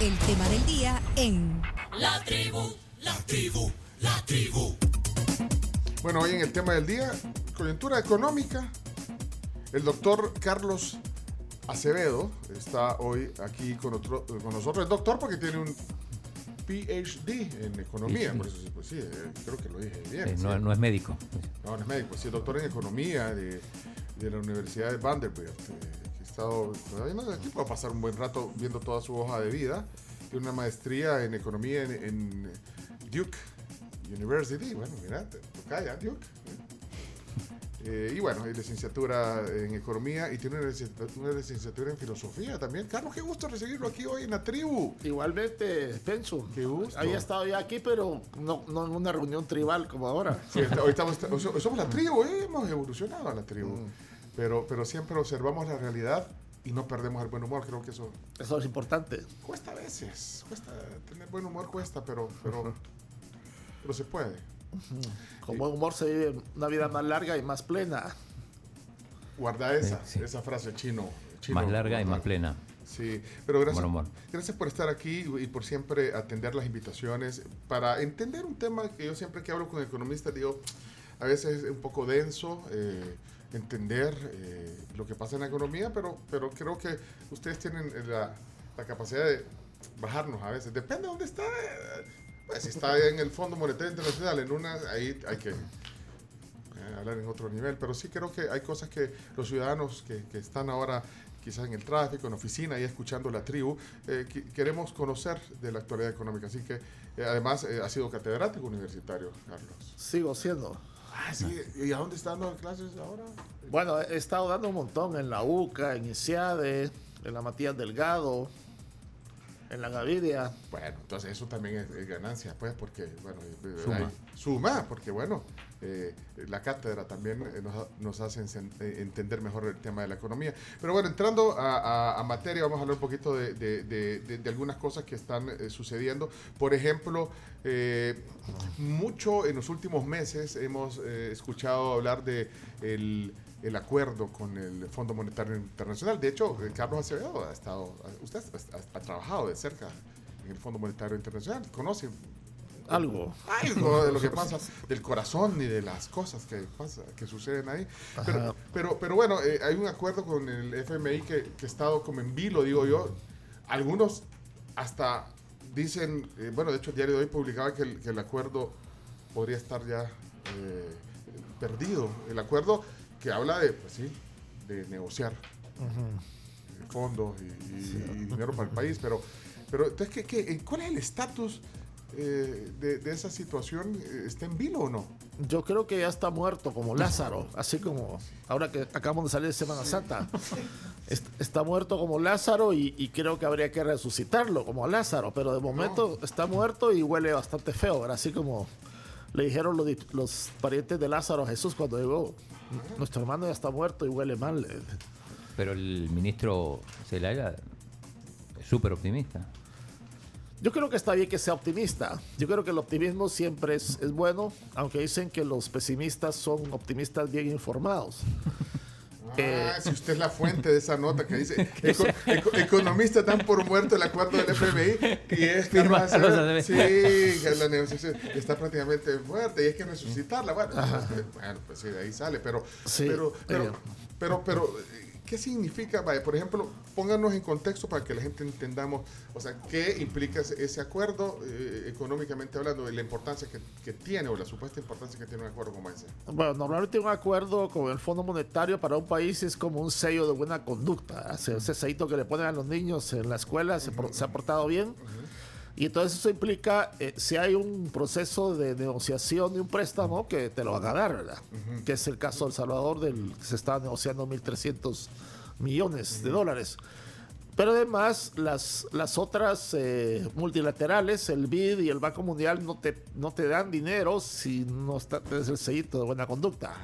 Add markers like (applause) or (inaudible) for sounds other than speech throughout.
El tema del día en La tribu, la tribu, la tribu. Bueno, hoy en el tema del día, coyuntura económica. El doctor Carlos Acevedo está hoy aquí con, otro- con nosotros. El doctor porque tiene un PhD en economía. Sí. Por eso, sí, pues sí, eh, creo que lo dije bien. Eh, sí. no, no es médico. No, no es médico, sí, es doctor en economía de, de la Universidad de Vanderbilt. eh, estado, aquí puedo pasar un buen rato viendo toda su hoja de vida. Tiene una maestría en economía en, en Duke University. Bueno, mira, te toca ya Duke. ¿eh? Eh, y bueno, y licenciatura en economía y tiene una licenciatura, una licenciatura en filosofía también. Carlos, qué gusto recibirlo aquí hoy en la tribu. Igualmente, Penso. Qué gusto. Había estado ya aquí, pero no, no en una reunión tribal como ahora. Sí, hoy estamos, somos la tribu, eh, hemos evolucionado a la tribu. Pero, pero siempre observamos la realidad y no perdemos el buen humor. Creo que eso Eso es importante. cuesta a veces. Cuesta tener buen humor, cuesta, pero, pero, pero se puede. Con buen humor se vive una vida más larga y más plena. Guarda esa, Sí. esa frase chino. chino más larga y más plena. Sí, pero gracias, Buen humor. gracias por estar aquí y por siempre atender las invitaciones para entender un tema que yo siempre que hablo con economistas digo, a veces es un poco denso eh, entender eh, lo que pasa en la economía, pero, pero creo que ustedes tienen la, la capacidad de bajarnos a veces. Depende de dónde está. eh, pues, si está en el Fondo Monetario Internacional, en una, ahí hay que eh, hablar en otro nivel, pero sí creo que hay cosas que los ciudadanos que, están ahora quizás en el tráfico, en oficina y escuchando la tribu, eh, queremos conocer de la actualidad económica. Así que eh, además eh, ha sido catedrático universitario, Carlos. Sigo siendo. Ah, sí. ¿Y a dónde están dando clases ahora? Bueno, he estado dando un montón en la UCA, en ICIADE, en la Matías Delgado, en la Gaviria. Bueno, entonces eso también es, es ganancia, pues, porque, bueno, eh, Suma. hay- suma, porque, bueno, eh, la cátedra también eh, nos, nos hace eh, entender mejor el tema de la economía. Pero bueno, entrando a, a- a materia, vamos a hablar un poquito de, de- de- de- algunas cosas que están eh, sucediendo. Por ejemplo, eh, mucho en los últimos meses hemos eh, escuchado hablar de el, el acuerdo con el Fondo Monetario Internacional. De hecho, Carlos Acevedo ha estado, usted ha, ha trabajado de cerca en el Fondo Monetario Internacional, conoce Algo. algo de lo que (laughs) pasa del corazón y de las cosas que pasa, que suceden ahí. Pero, pero, pero bueno, eh, hay un acuerdo con el FMI que, que ha estado como en vilo, digo yo. Algunos hasta dicen, eh, bueno, de hecho el diario de hoy publicaba que el, que el acuerdo podría estar ya eh, perdido. El acuerdo que habla de, pues sí, de negociar fondos y, y- y dinero para el país, pero, pero entonces, ¿qué, qué- ¿cuál es el estatus eh, de, de esa situación? Eh, ¿Está en vilo o no? Yo creo que ya está muerto como Lázaro, así como ahora que acabamos de salir de Semana Santa. (laughs) Est- Está muerto como Lázaro y, y creo que habría que resucitarlo como a Lázaro, pero de momento está muerto y huele bastante feo, ¿verdad? así como le dijeron los, los parientes de Lázaro a Jesús cuando llegó. Nuestro hermano ya está muerto y huele mal. Pero el ministro Zelaya es súper optimista. Yo creo que está bien que sea optimista. Yo creo que el optimismo siempre es, es bueno, aunque dicen que los pesimistas son optimistas bien informados. Eh, Ah, si usted es la fuente de esa nota que dice (laughs) eco- eco- economista dan por muerto el acuerdo del FMI y es que Firma va a sí, que la negociación está prácticamente muerta y hay que resucitarla. Bueno, pues, bueno, pues sí, de ahí sale, pero, Sí, pero, pero, eh. pero, pero, eh, ¿qué significa? Vaya, por ejemplo, pónganos en contexto para que la gente entendamos, o sea, qué implica ese, acuerdo eh, económicamente hablando y la importancia que, que tiene o la supuesta importancia que tiene un acuerdo como ese. Bueno, normalmente un acuerdo con el Fondo Monetario para un país es como un sello de buena conducta. Ese, ese sellito que le ponen a los niños en la escuela, se ha portado bien. Y entonces eso implica, eh, si hay un proceso de negociación de un préstamo, que te lo van a dar, ¿verdad? Que es el caso de El Salvador, del que se está negociando 1.300 millones de dólares. Pero además, las, las otras eh, multilaterales, el BID y el Banco Mundial, no te, no te dan dinero si no está, tienes el sellito de buena conducta.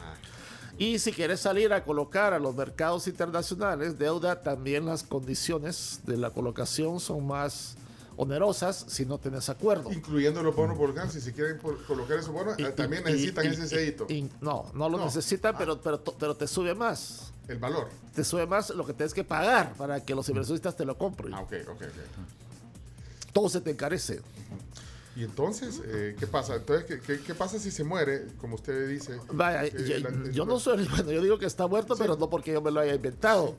Y si quieres salir a colocar a los mercados internacionales deuda, también las condiciones de la colocación son más onerosas si no tienes acuerdo. Incluyendo los bonos Volcán, si se quieren por- colocar esos bonos, Y- también y- necesitan y- ese y- no, no lo No. necesitan, pero, pero, to- pero te sube más. el valor. Te sube más lo que tienes que pagar para que los inversionistas te lo compren. Ah, ok, ok, ok. todo se te encarece. Y entonces, eh, ¿qué pasa? Entonces, ¿qué, qué, qué pasa si se muere, como usted dice? Vaya, Eh, yo, la- yo no soy, bueno, yo digo que está muerto, pero no porque yo me lo haya inventado.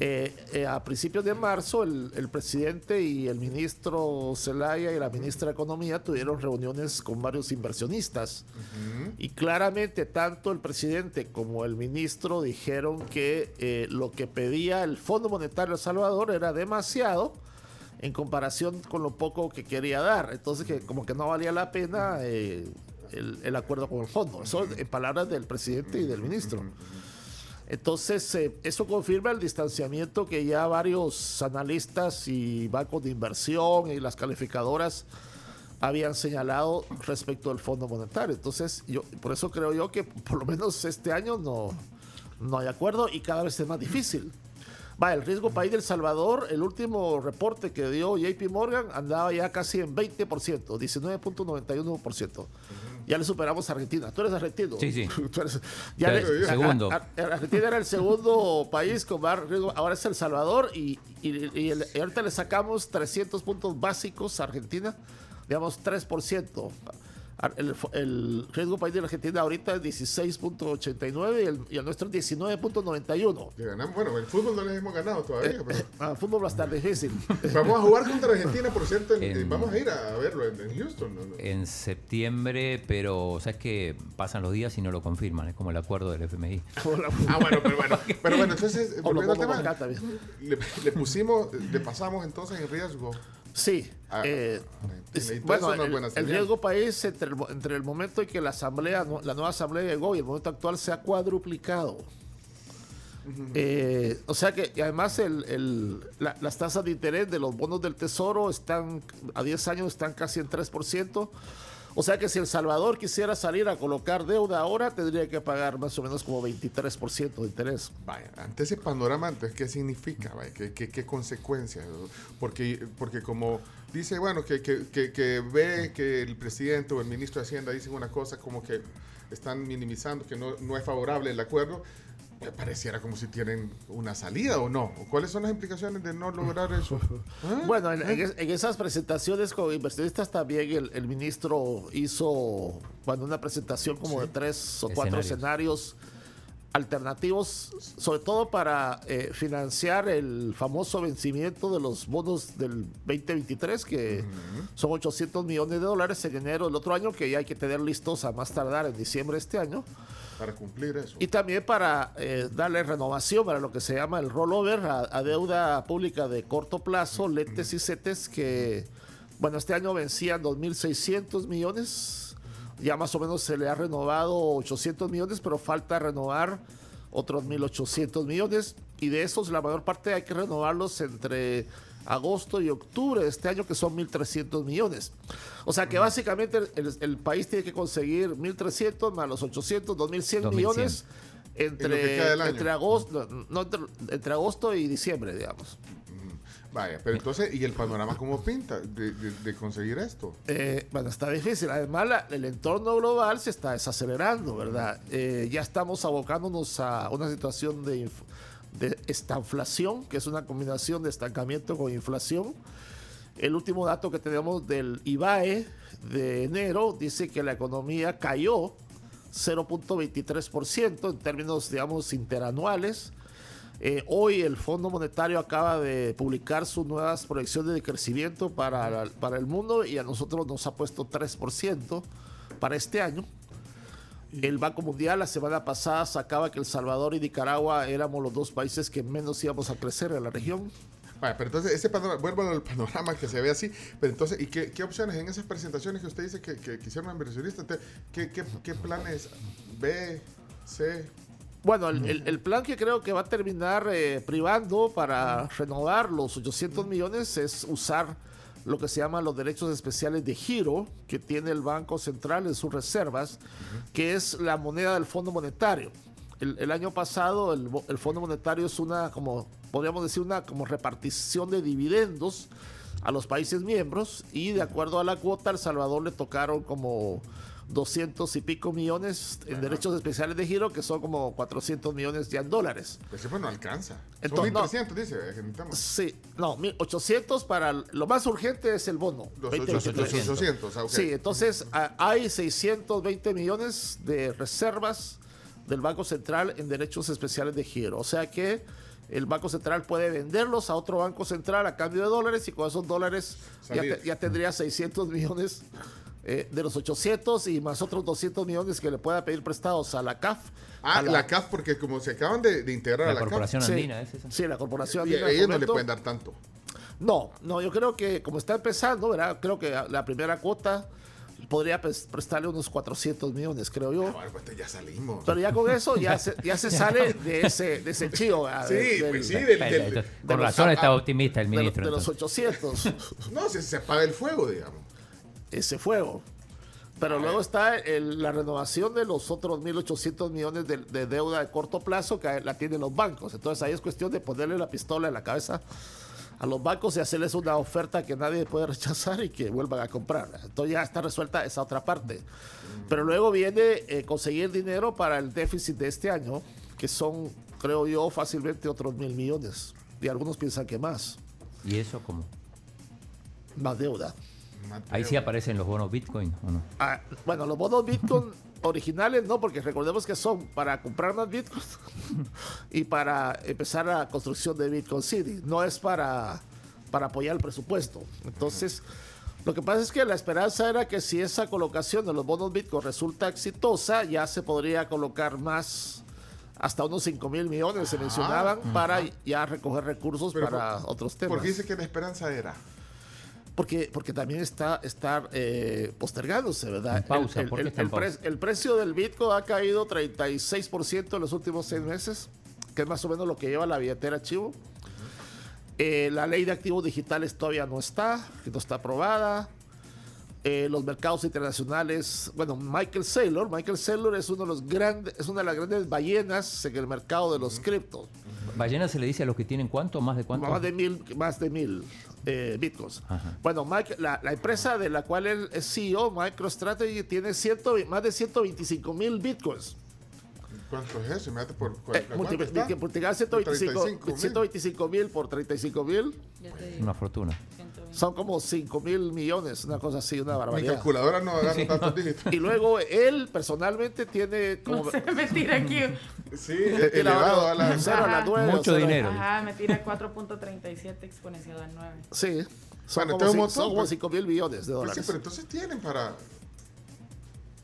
Eh, eh, a principios de marzo, el, el presidente y el ministro Zelaya y la ministra de Economía tuvieron reuniones con varios inversionistas. Y claramente, tanto el presidente como el ministro dijeron que eh, lo que pedía el Fondo Monetario El Salvador era demasiado en comparación con lo poco que quería dar. Entonces, que como que no valía la pena eh, el, el acuerdo con el fondo. Eso en palabras del presidente y del ministro. Entonces, eh, eso confirma el distanciamiento que ya varios analistas y bancos de inversión y las calificadoras habían señalado respecto al Fondo Monetario. Entonces, yo por eso creo yo que por lo menos este año no, no hay acuerdo y cada vez es más difícil. Va, el riesgo país del Salvador, el último reporte que dio JP Morgan andaba ya casi en 20%, 19.91%. Ya le superamos a Argentina. Tú eres argentino. Sí, sí. (laughs) Tú eres- Ya, le- segundo. a- a- Argentina era el segundo (laughs) país con más riesgo. Ahora es El Salvador y, y- y el- y ahorita le sacamos 300 puntos básicos a Argentina, digamos 3%. El, el riesgo país de la Argentina ahorita es 16.89 y el, y el nuestro es 19.91. Le ganamos. Bueno, el fútbol no les hemos ganado todavía, pero Ah, fútbol va a estar difícil. (laughs) vamos a jugar contra Argentina, por cierto. en- En- vamos a ir a verlo en, en Houston. ¿no? En septiembre, pero sabes que pasan los días y no lo confirman, es como el acuerdo del FMI. Ah, bueno, pero bueno. Pero bueno, entonces, O volviendo al tema, le, le pusimos, le pasamos entonces en riesgo. Sí. Ah, eh, es- bueno, no el, riesgo país entre el, entre el momento en que la asamblea, la nueva asamblea llegó y el momento actual se ha cuadruplicado. Eh, o sea que además el- el- la- las tasas de interés de los bonos del tesoro están a 10 años están casi en 3%. O sea que si El Salvador quisiera salir a colocar deuda ahora, tendría que pagar más o menos como 23% de interés. Vaya, ante ese panorama, entonces, ¿qué significa? Vaya? ¿Qué, qué, qué consecuencias? Porque, porque como dice, bueno, que, que, que, que ve que el presidente o el ministro de Hacienda dicen una cosa como que están minimizando, que no, no es favorable el acuerdo, me pareciera como si tienen una salida o no. ¿O ¿Cuáles son las implicaciones de no lograr eso? ¿Ah? (laughs) Bueno, en, en en esas presentaciones con inversionistas también el, el ministro hizo bueno, una presentación como de tres o cuatro escenarios alternativos, sobre todo para eh, financiar el famoso vencimiento de los bonos del 2023, que son 800 millones de dólares en enero del otro año, que ya hay que tener listos a más tardar en diciembre de este año. Para cumplir eso. Y también para eh, darle renovación para lo que se llama el rollover a, a deuda pública de corto plazo, letes y CETES, que, bueno, este año vencían 2.600 millones. Ya más o menos se le ha renovado 800 millones, pero falta renovar otros 1.800 millones. Y de esos, la mayor parte hay que renovarlos entre agosto y octubre de este año, que son 1.300 millones. O sea que básicamente el, el país tiene que conseguir 1.300 más los 800, 2.100 2.100. millones entre, agosto, no, entre, entre agosto y diciembre, digamos. Vaya, pero entonces, ¿y el panorama cómo pinta de, conseguir esto? Eh, bueno, está difícil. Además, el entorno global se está desacelerando, ¿verdad? Eh, ya estamos abocándonos a una situación de, de estanflación, que es una combinación de estancamiento con inflación. El último dato que tenemos del IBAE de enero dice que la economía cayó 0.23% en términos, digamos, interanuales. Eh, hoy el Fondo Monetario acaba de publicar sus nuevas proyecciones de crecimiento para, la- para el mundo y a nosotros nos ha puesto 3% para este año. El Banco Mundial la semana pasada sacaba que El Salvador y Nicaragua éramos los dos países que menos íbamos a crecer en la región. Vaya, pero entonces, ese panorama, vuelvo al panorama que se ve así, pero entonces, ¿y qué, qué opciones en esas presentaciones que usted dice que, que, que hicieron inversionistas? Entonces, ¿qué, qué, qué planes B, C? Bueno, el, el- el plan que creo que va a terminar eh, privando para renovar los 800 millones es usar lo que se llaman los derechos especiales de giro que tiene el Banco Central en sus reservas, que es la moneda del Fondo Monetario. El, el año pasado el, el Fondo Monetario es una, como podríamos decir, una como repartición de dividendos a los países miembros y de acuerdo a la cuota, El Salvador le tocaron como 200 y pico millones en derechos especiales de giro, que son como 400 millones ya en dólares. Pues siempre no alcanza. Entonces, no. Son 1.300, dice. eh, que necesitamos. Sí, no, 800 para lo más urgente es el bono. Los 20, 800, 23. 800, ah, ok. Sí, entonces a- hay 620 millones de reservas del Banco Central en derechos especiales de giro. O sea que el Banco Central puede venderlos a otro Banco Central a cambio de dólares y con esos dólares ya, Salir. te- ya tendría 600 millones eh, de los 800 y más otros 200 millones que le pueda pedir prestados a la CAF. Ah, a la, CAF, porque como se acaban de, de integrar a La la corporación Sí, andina es esa. sí, la corporación. CAF, y Andina a de ellos no le pueden dar tanto. No, no, yo creo que como está empezando, ¿verdad? Creo que la primera cuota podría pres- prestarle unos 400 millones, creo yo. Bueno, pues ya salimos. Pero ya con eso ya se, ya se (laughs) sale de ese, de ese chío. Sí, Del- pues sí, del- del- Con razón está optimista el de, los- ministro. de los entonces. 800, (laughs) No, si se apaga el fuego, digamos. Ese fuego. Pero luego está el- la renovación de los otros 1.800 millones de, de deuda de corto plazo que la tienen los bancos. Entonces ahí es cuestión de ponerle la pistola en la cabeza a los bancos y hacerles una oferta que nadie puede (laughs) rechazar y que vuelvan a comprar. Entonces ya está resuelta esa otra parte. Pero luego viene eh, conseguir dinero para el déficit de este año, que son, creo yo, fácilmente otros mil millones. Y algunos piensan que más, ¿Y eso cómo? más deuda. Ahí sí aparecen los bonos Bitcoin, ¿o no? Ah, bueno, los bonos Bitcoin (laughs) originales no, porque recordemos que son para comprar más Bitcoin (laughs) y para empezar la construcción de Bitcoin City. No es para, para apoyar el presupuesto. Entonces, lo que pasa es que la esperanza era que si esa colocación de los bonos Bitcoin resulta exitosa, ya se podría colocar más. Hasta unos 5 mil millones se mencionaban para ya recoger recursos Pero para por- otros temas. Porque dice que la esperanza era. Porque, porque también está, está eh, postergándose, ¿verdad? Pausa, el, precio del Bitcoin ha caído 36% en los últimos seis meses, que es más o menos lo que lleva la billetera Chivo. Eh, la ley de activos digitales todavía no está, que no está aprobada. Eh, los mercados internacionales, bueno, Michael Saylor, Michael Saylor es uno de los grandes, es una de las grandes ballenas en el mercado de los criptos. ¿Ballena se le dice a los que tienen cuánto? ¿Más de cuánto? Más de mil, más de mil eh, bitcoins. Ajá. Bueno, Mike- la, la empresa de la cual él es CEO, MicroStrategy, tiene ciento, más de 125 mil bitcoins. ¿Cuánto es eso? Por Eh, multiplicar 125 35,000. 125 mil por 35 mil Una fortuna. 120. son como 5 mil millones, una cosa así, una Mi barbaridad. calculadora no agarra tantos dígitos. Y luego él personalmente tiene como... No sé, me tira aquí. Sí, elevado a la... cero a la Ajá. nueve, Mucho cero a- dinero. Ajá, me tira 4.37 exponencial al 9. Sí. Son Bueno, como, montón, son como pues. 5 mil millones de Pues sí, dólares. pero entonces tienen para...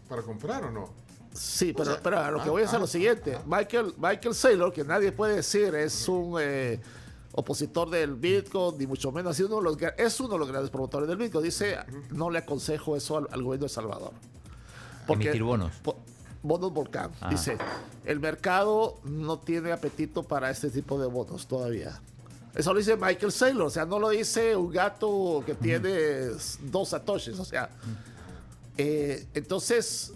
Para comprar o no. Sí, pero, sea, pero a lo que ah, voy a hacer ah, lo siguiente. ah. Michael, Michael Saylor, que nadie puede decir es un eh, opositor del Bitcoin, ni mucho menos, ha sido uno de los, es uno de los grandes promotores del Bitcoin. Dice, no le aconsejo eso al, al gobierno de Salvador. Emitir bonos. po- bonos Volcán. Ah. Dice, el mercado no tiene apetito para este tipo de bonos todavía. Eso lo dice Michael Saylor, o sea, no lo dice un gato que tiene dos satoshis, o sea. eh, entonces,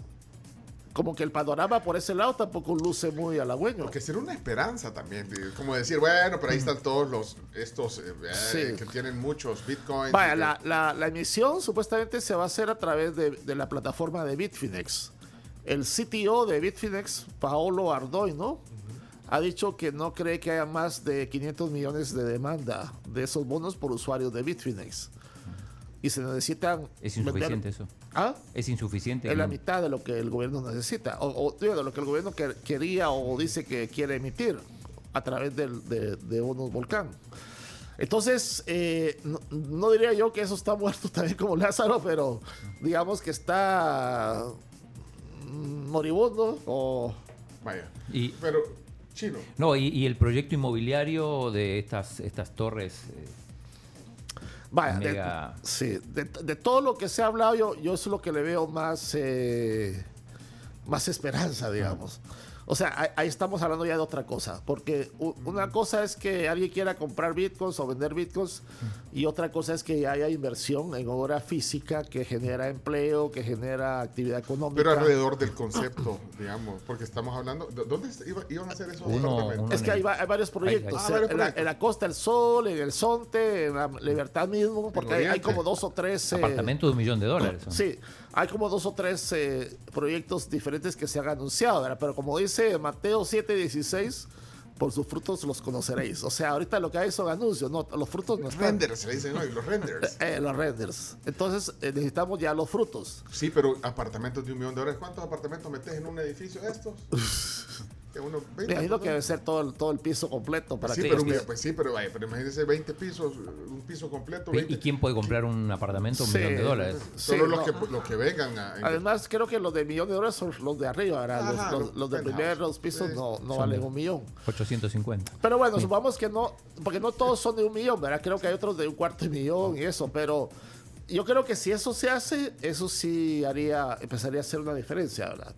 como que el panorama por ese lado tampoco luce muy halagüeño. Porque será una esperanza también. Como decir, bueno, pero ahí están todos los... Estos eh, eh, Sí. que tienen muchos bitcoins. Vaya, la, la- la emisión supuestamente se va a hacer a través de, de la plataforma de Bitfinex. El CTO de Bitfinex, Paolo Ardoino, ha dicho que no cree que haya más de 500 millones de demanda de esos bonos por usuarios de Bitfinex. Y se necesitan... Es vender- insuficiente eso. ¿Ah? Es insuficiente. Es la ¿no? mitad de lo que el gobierno necesita, o, o, digo, de lo que el gobierno que- quería o dice que quiere emitir a través del- de, de bonos volcán. Entonces, eh, no, no diría yo que eso está (laughs) muerto también como Lázaro, pero digamos que está mm, moribundo o... Vaya. Y, Pero, chino. no, y, y el proyecto inmobiliario de estas, estas torres. eh, Vaya, de, sí, de, de todo lo que se ha hablado, yo, yo es lo que le veo más, eh, más esperanza, digamos. O sea, ahí, estamos hablando ya de otra cosa, porque una cosa es que alguien quiera comprar bitcoins o vender bitcoins y otra cosa es que haya inversión en obra física que genera empleo, que genera actividad económica. Pero alrededor del concepto, digamos, porque estamos hablando. ¿de- ¿Dónde iba- iban a hacer esos Uno- apartamentos? uno- Es que hay, va- hay varios proyectos. Ah, varios en, la, proyectos. en la Costa del Sol, en el Sonte, en la Libertad mismo, porque hay, como dos o tres... eh, Apartamento de un millón de dólares. Sí, hay como dos o tres eh, proyectos diferentes que se han anunciado, ¿verdad? pero como dice Mateo 7:16, por sus frutos los conoceréis. O sea, ahorita lo que hay son anuncios, no, los frutos no están. Renders, se dicen hoy, los renders. (laughs) Eh, los renders. Entonces eh, necesitamos ya los frutos. Sí, pero apartamentos de un millón de dólares. ¿Cuántos apartamentos metes en un edificio de estos? (laughs) Unos 20, Me imagino ¿no? que debe ser todo el, todo el piso completo para sí, que pero, mira, pues sí, pero, vaya, pero imagínese 20 pisos, un piso completo. ¿Y- 20. ¿Y quién puede comprar un apartamento de un Sí. millón de dólares? Solo Sí, los, no. que, los que vengan a. Además, creo que los de millón de dólares son los de arriba, ¿verdad? Los- Ajá, los, los los de primeros pisos Sí. no, no valen un millón. 850. Pero bueno, supongamos que no, porque no todos son de un millón, ¿verdad? Creo que hay otros de un cuarto de millón y eso, pero yo creo que si eso se hace, eso sí haría, empezaría a hacer una diferencia, ¿verdad?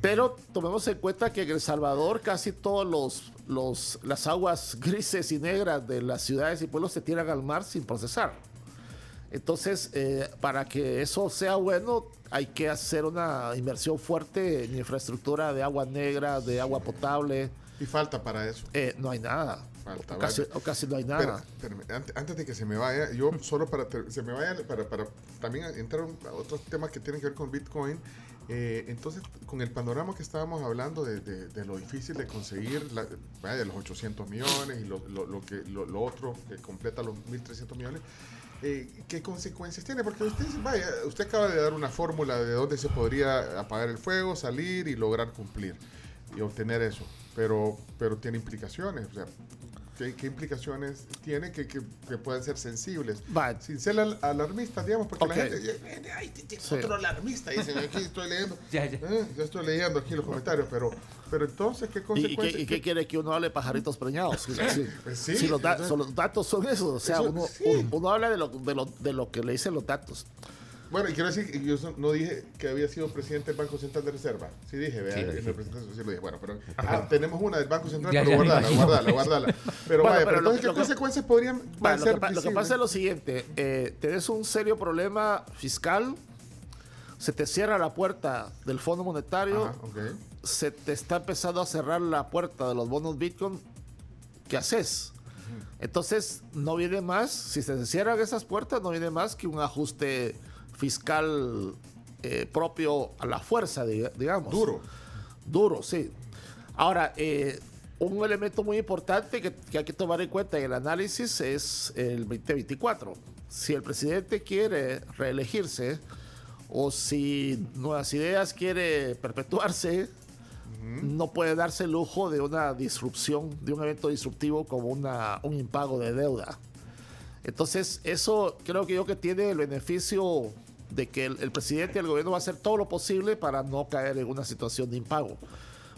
Pero tomemos en cuenta que en El Salvador casi todos los, los las aguas grises y negras de las ciudades y pueblos se tiran al mar sin procesar. Entonces, eh, para que eso sea bueno, hay que hacer una inversión fuerte en infraestructura de agua negra, de agua potable. Y falta para eso. Eh, no hay nada. Falta, o, casi, o casi no hay nada. espérame, antes, antes de que se me vaya, yo solo para se me vaya para, para también entrar a otros temas que tienen que ver con Bitcoin. Eh, entonces, con el panorama que estábamos hablando de, de- de lo difícil de conseguir, vaya, los 800 millones y lo otro que completa los 1.300 millones, eh, ¿qué consecuencias tiene? Porque usted, vaya, usted acaba de dar una fórmula de dónde se podría apagar el fuego, salir y lograr cumplir y obtener eso. Pero, pero tiene implicaciones. O sea, ¿qué, qué implicaciones tiene que, que, que pueden ser sensibles? Va. Sin ser al- alarmistas, digamos, porque Ok. la gente. Ay, Sí. otro alarmista, dicen aquí, estoy leyendo. (laughs) Ya, ya. Eh, yo estoy leyendo aquí los comentarios, pero, pero entonces, ¿qué ¿Y, y consecuencias? qué, y qué quiere que uno hable de pajaritos preñados? Si, si- Pues sí, si los, da- son los datos son esos. O sea, Eso- uno, sí. uno, uno habla de lo, de, lo, de lo que le dicen los datos. Bueno, y quiero decir, que yo no dije que había sido presidente del Banco Central de Reserva. Sí dije, vea, Sí, en dijiste. la presentación sí lo dije. Bueno, pero ah, tenemos una del Banco Central, Ya, pero guardala, guardala, guardala. Pero Bueno, vaya, pero entonces, ¿qué lo que- consecuencias podrían Bueno, van a lo, ser que, lo que pasa es lo siguiente. eh, tenés un serio problema fiscal. Se te cierra la puerta del Fondo Monetario. Ajá, se te está empezando a cerrar la puerta de los bonos Bitcoin, ¿qué haces? Entonces, no viene más, si se cierran esas puertas, no viene más que un ajuste fiscal eh, propio a la fuerza, diga- digamos. Duro. Duro, sí. Ahora, eh, un elemento muy importante que, que hay que tomar en cuenta en el análisis es el 2024. Si el presidente quiere reelegirse o si Nuevas Ideas quiere perpetuarse, no puede darse el lujo de una disrupción, de un evento disruptivo como una, un impago de deuda. Entonces, eso creo que yo que tiene el beneficio de que el, el presidente y el gobierno va a hacer todo lo posible para no caer en una situación de impago.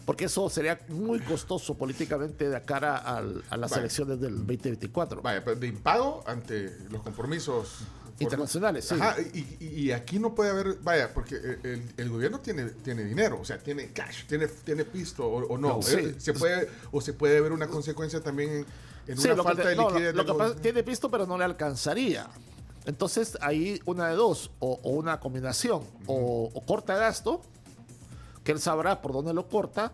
Porque eso sería muy costoso políticamente de cara al- a las elecciones del 2024. Vaya, pero de impago ante los compromisos Internacionales, sí. Ajá, y, aquí no puede haber, vaya, porque el, el gobierno tiene, tiene dinero, o sea, tiene cash, tiene, tiene pisto o, o no. No, sí. Eh, se puede, o se puede ver una consecuencia también en, en Sí, una que, falta de no, lo- liquidez. lo del que pasa- gobierno. tiene visto, pero no le alcanzaría. Entonces, ahí una de dos, o, o una combinación, o, o corta gasto, que él sabrá por dónde lo corta,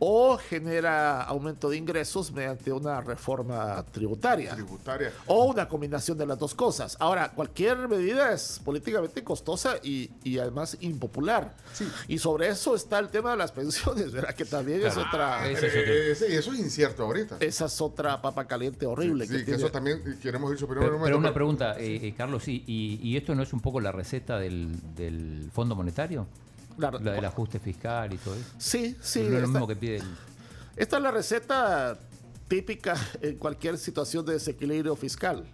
o genera aumento de ingresos mediante una reforma tributaria. tributaria. O una combinación de las dos cosas. Ahora, cualquier medida es políticamente costosa y, y además impopular. Sí. Y sobre eso está el tema de las pensiones, ¿verdad? Que también es otra... Otro. Eh, sí, eso es incierto ahorita. Esa es otra papa caliente horrible. Sí, que tiene- eso también eh, queremos ir superior Pero, pero una pregunta, eh, eh, Carlos, ¿y, y, y esto no es un poco la receta del, del Fondo Monetario? La- La del ajuste fiscal y todo eso. Sí, sí. es lo esta, mismo que pide el... esta es la receta típica (laughs) en cualquier situación de desequilibrio fiscal.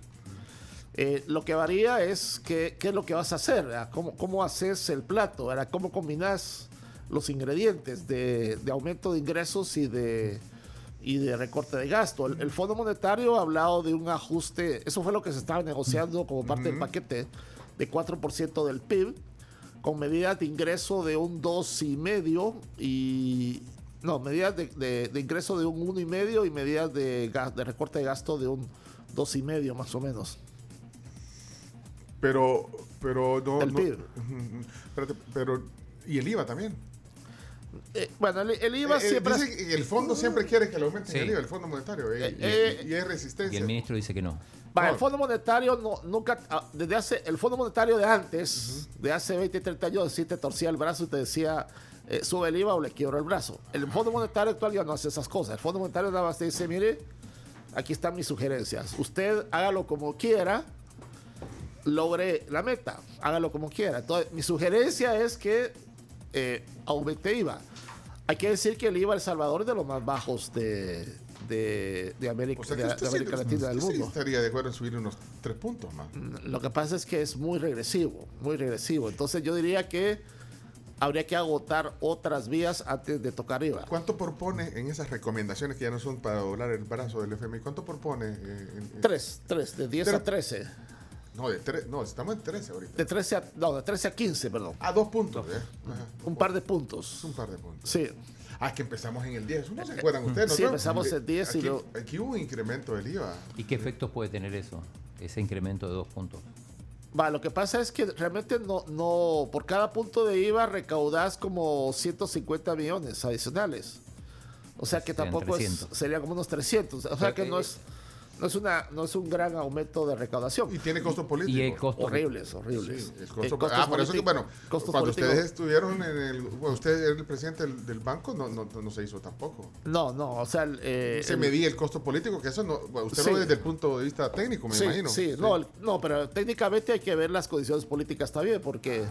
Eh, lo que varía es que- qué es lo que vas a hacer, ¿verdad? ¿Cómo, cómo haces el plato, ¿verdad? cómo combinas los ingredientes de, de aumento de ingresos y de, y de recorte de gasto. El, el Fondo Monetario ha hablado de un ajuste, eso fue lo que se estaba negociando como parte del paquete, de 4% del PIB, con medidas de ingreso de un 2,5% y, No, medidas de, de- de ingreso de un 1,5 y medidas de, de recorte de gasto de un 2,5 más o menos. Pero, pero no. El no- PIB. Ujú, (laughs) espérate, pero. Y el IVA también. Eh, bueno, el, el IVA Eh, eh, siempre... dice que el fondo siempre quiere que le aumenten Sí. el IVA, el Fondo Monetario. eh, y, eh, y hay Y resistencia. el ministro dice que no. Va, No. el Fondo Monetario no, nunca, ah, desde hace, el Fondo Monetario de antes, de hace 20, 30 años, sí te torcía el brazo y te decía, eh, sube el IVA o le quiebro el brazo. El Fondo Monetario actual ya no hace esas cosas. El Fondo Monetario nada más te dice, mire, aquí están mis sugerencias. Usted hágalo como quiera, logre la meta, hágalo como quiera. Entonces, mi sugerencia es que eh, aumente IVA. Hay que decir que el IVA El Salvador es de los más bajos de, de, de América, O sea de- América Latina del mundo. estaría de acuerdo en subir unos tres puntos más. Lo que pasa es que es muy regresivo, muy regresivo. Entonces yo diría que habría que agotar otras vías antes de tocar IVA. ¿Cuánto propone en esas recomendaciones que ya no son para doblar el brazo del FMI? ¿Cuánto propone? eh, en- en- Tres, tres, de 10 a Pero- 13. No, de tres, no, estamos en 13 ahorita. De 13 a, no, de 13 a 15, perdón. Ah, dos puntos. eh. Ajá. Un par de puntos. Un par de puntos. Sí. Ah, que empezamos en el 10. ¿No se acuerdan ustedes? Sí, empezamos en 10 y aquí, luego- aquí hubo un incremento del IVA. ¿Y qué efectos puede tener eso? Ese incremento de dos puntos. Va, lo que pasa es que realmente no, no, por cada punto de IVA recaudás como 150 millones adicionales. O sea que Serían tampoco es, 300. sería como unos 300. O sea que no es, no es una, no es un gran aumento de recaudación. Y tiene costo político. Y el costo. Horribles, horribles. Sí, el Eh, costo- costos ah, por eso que, bueno, cuando ustedes estuvieron en el. Bueno, usted era el presidente del, del banco, no, no, no se hizo tampoco. No, no, o sea, el, eh, se medía el costo político, que eso no. bueno, usted Sí. lo ve desde el punto de vista técnico, me sí, imagino. Sí, No, el- no, pero técnicamente hay que ver las condiciones políticas también, porque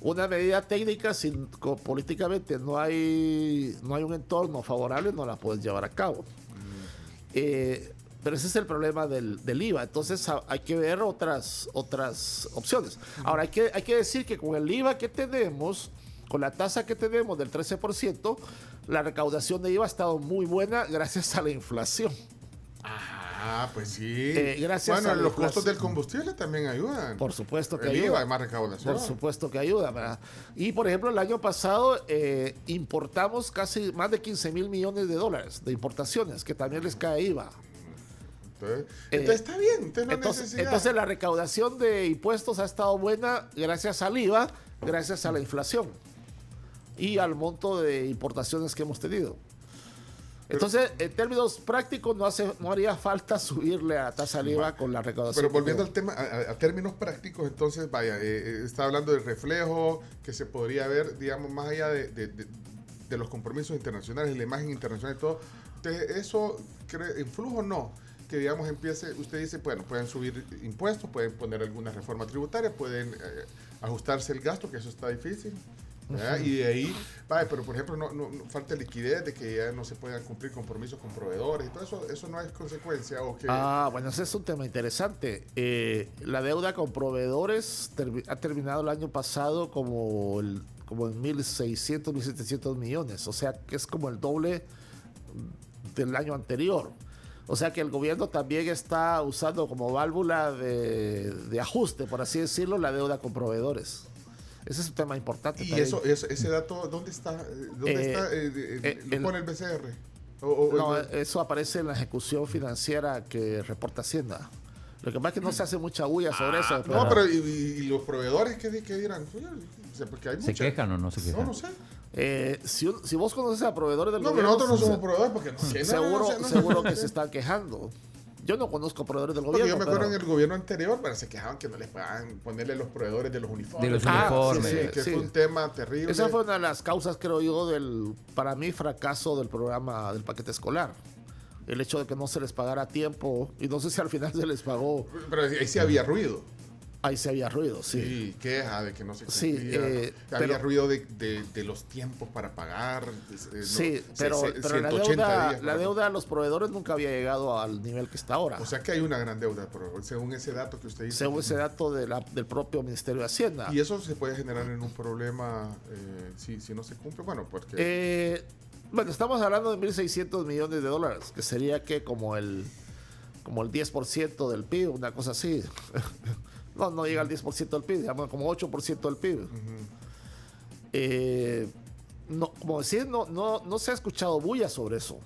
una medida técnica, sin co- políticamente no hay, no hay un entorno favorable, no la puedes llevar a cabo. Eh, pero ese es el problema del, del IVA. Entonces ha- hay que ver otras, otras opciones. Ahora, hay que, hay que decir que con el IVA que tenemos, con la tasa que tenemos del 13%, la recaudación de IVA ha estado muy buena gracias a la inflación. Ah, pues sí. Eh, gracias bueno, a los costos inflación. del combustible también ayudan. Por supuesto que el ayuda. IVA, hay más recaudación. Por supuesto que ayuda, ¿verdad? Y por ejemplo, el año pasado eh, importamos casi más de 15 mil millones de dólares de importaciones, que también les cae IVA. Entonces, Eh, entonces está bien, usted no Entonces, entonces la recaudación de impuestos ha estado buena gracias al IVA, gracias a la inflación y al monto de importaciones que hemos tenido. Entonces, en términos prácticos, no, hace, no haría falta subirle a tasa al IVA con la recaudación. Pero volviendo al tema, a, a- términos prácticos, entonces, vaya, eh, eh, está hablando del reflejo que se podría ver, digamos, más allá de, de- de- de los compromisos internacionales la imagen internacional y todo. Entonces, ¿eso cree, influye o no? Que, digamos, empiece, usted dice, bueno, pueden subir impuestos, pueden poner alguna reforma tributaria, pueden eh, ajustarse el gasto, que eso está difícil. ¿verdad? Y de ahí, vaya, pero por ejemplo, no, no- no- falta liquidez de que ya no se puedan cumplir compromisos con proveedores y todo eso, eso no es consecuencia o que... Ah, bueno, ese es un tema interesante. Eh, la deuda con proveedores termi- ha terminado el año pasado como, el, como en 1.600, 1.700 millones. O sea, que es como el doble del año anterior. O sea que el gobierno también está usando como válvula de, de ajuste, por así decirlo, la deuda con proveedores. Ese es un tema importante. ¿Y también. eso, eso- ese dato, dónde está? ¿Dónde Eh, está? Eh, eh, ¿Lo el- pone el BCR? O- o- No, el- eso aparece en la ejecución financiera que reporta Hacienda. Lo que pasa es que no se hace mucha bulla sobre eso. Ah, no, pero ¿y, los proveedores qué, di- qué dirán? O sea, porque hay ¿Se quejan o no se quejan? No, no sé. Eh, si, un- si vos conoces a proveedores del No, pero gobierno, nosotros no se- somos proveedores porque no, no, seguro, no no seguro que se están quejando. Yo no conozco proveedores del Porque gobierno. yo me acuerdo pero- en el gobierno anterior, pero se quejaban que no les pagaban ponerle los proveedores de los uniformes. De los Ah, uniformes. sí, sí, que sí. fue un tema terrible. Esa fue una de las causas, creo yo, del, para mí, fracaso del programa del paquete escolar. El hecho de que no se les pagara a tiempo, y no sé si al final se les pagó, Pero ahí sí había ruido. Ahí se había ruido, sí. Sí, queja de que no se Sí, cumplía. eh, había pero- ruido de, de- de los tiempos para pagar. eh, Sí, pero, se- pero la, 180 deuda, días, la deuda a los proveedores nunca había llegado al nivel que está ahora. O sea que hay una gran deuda, pero según ese dato que usted dice. según ese dato de la- del propio Ministerio de Hacienda. Y eso se puede generar en un problema eh, si, si no se cumple. Bueno, porque Eh, bueno, estamos hablando de 1.600 millones de dólares, que sería que como el, como el 10% del PIB, una cosa así. (laughs) no, no llega al 10% del PIB, digamos como 8% del PIB. Eh, no, como decir, no, no, no se ha escuchado bulla sobre eso.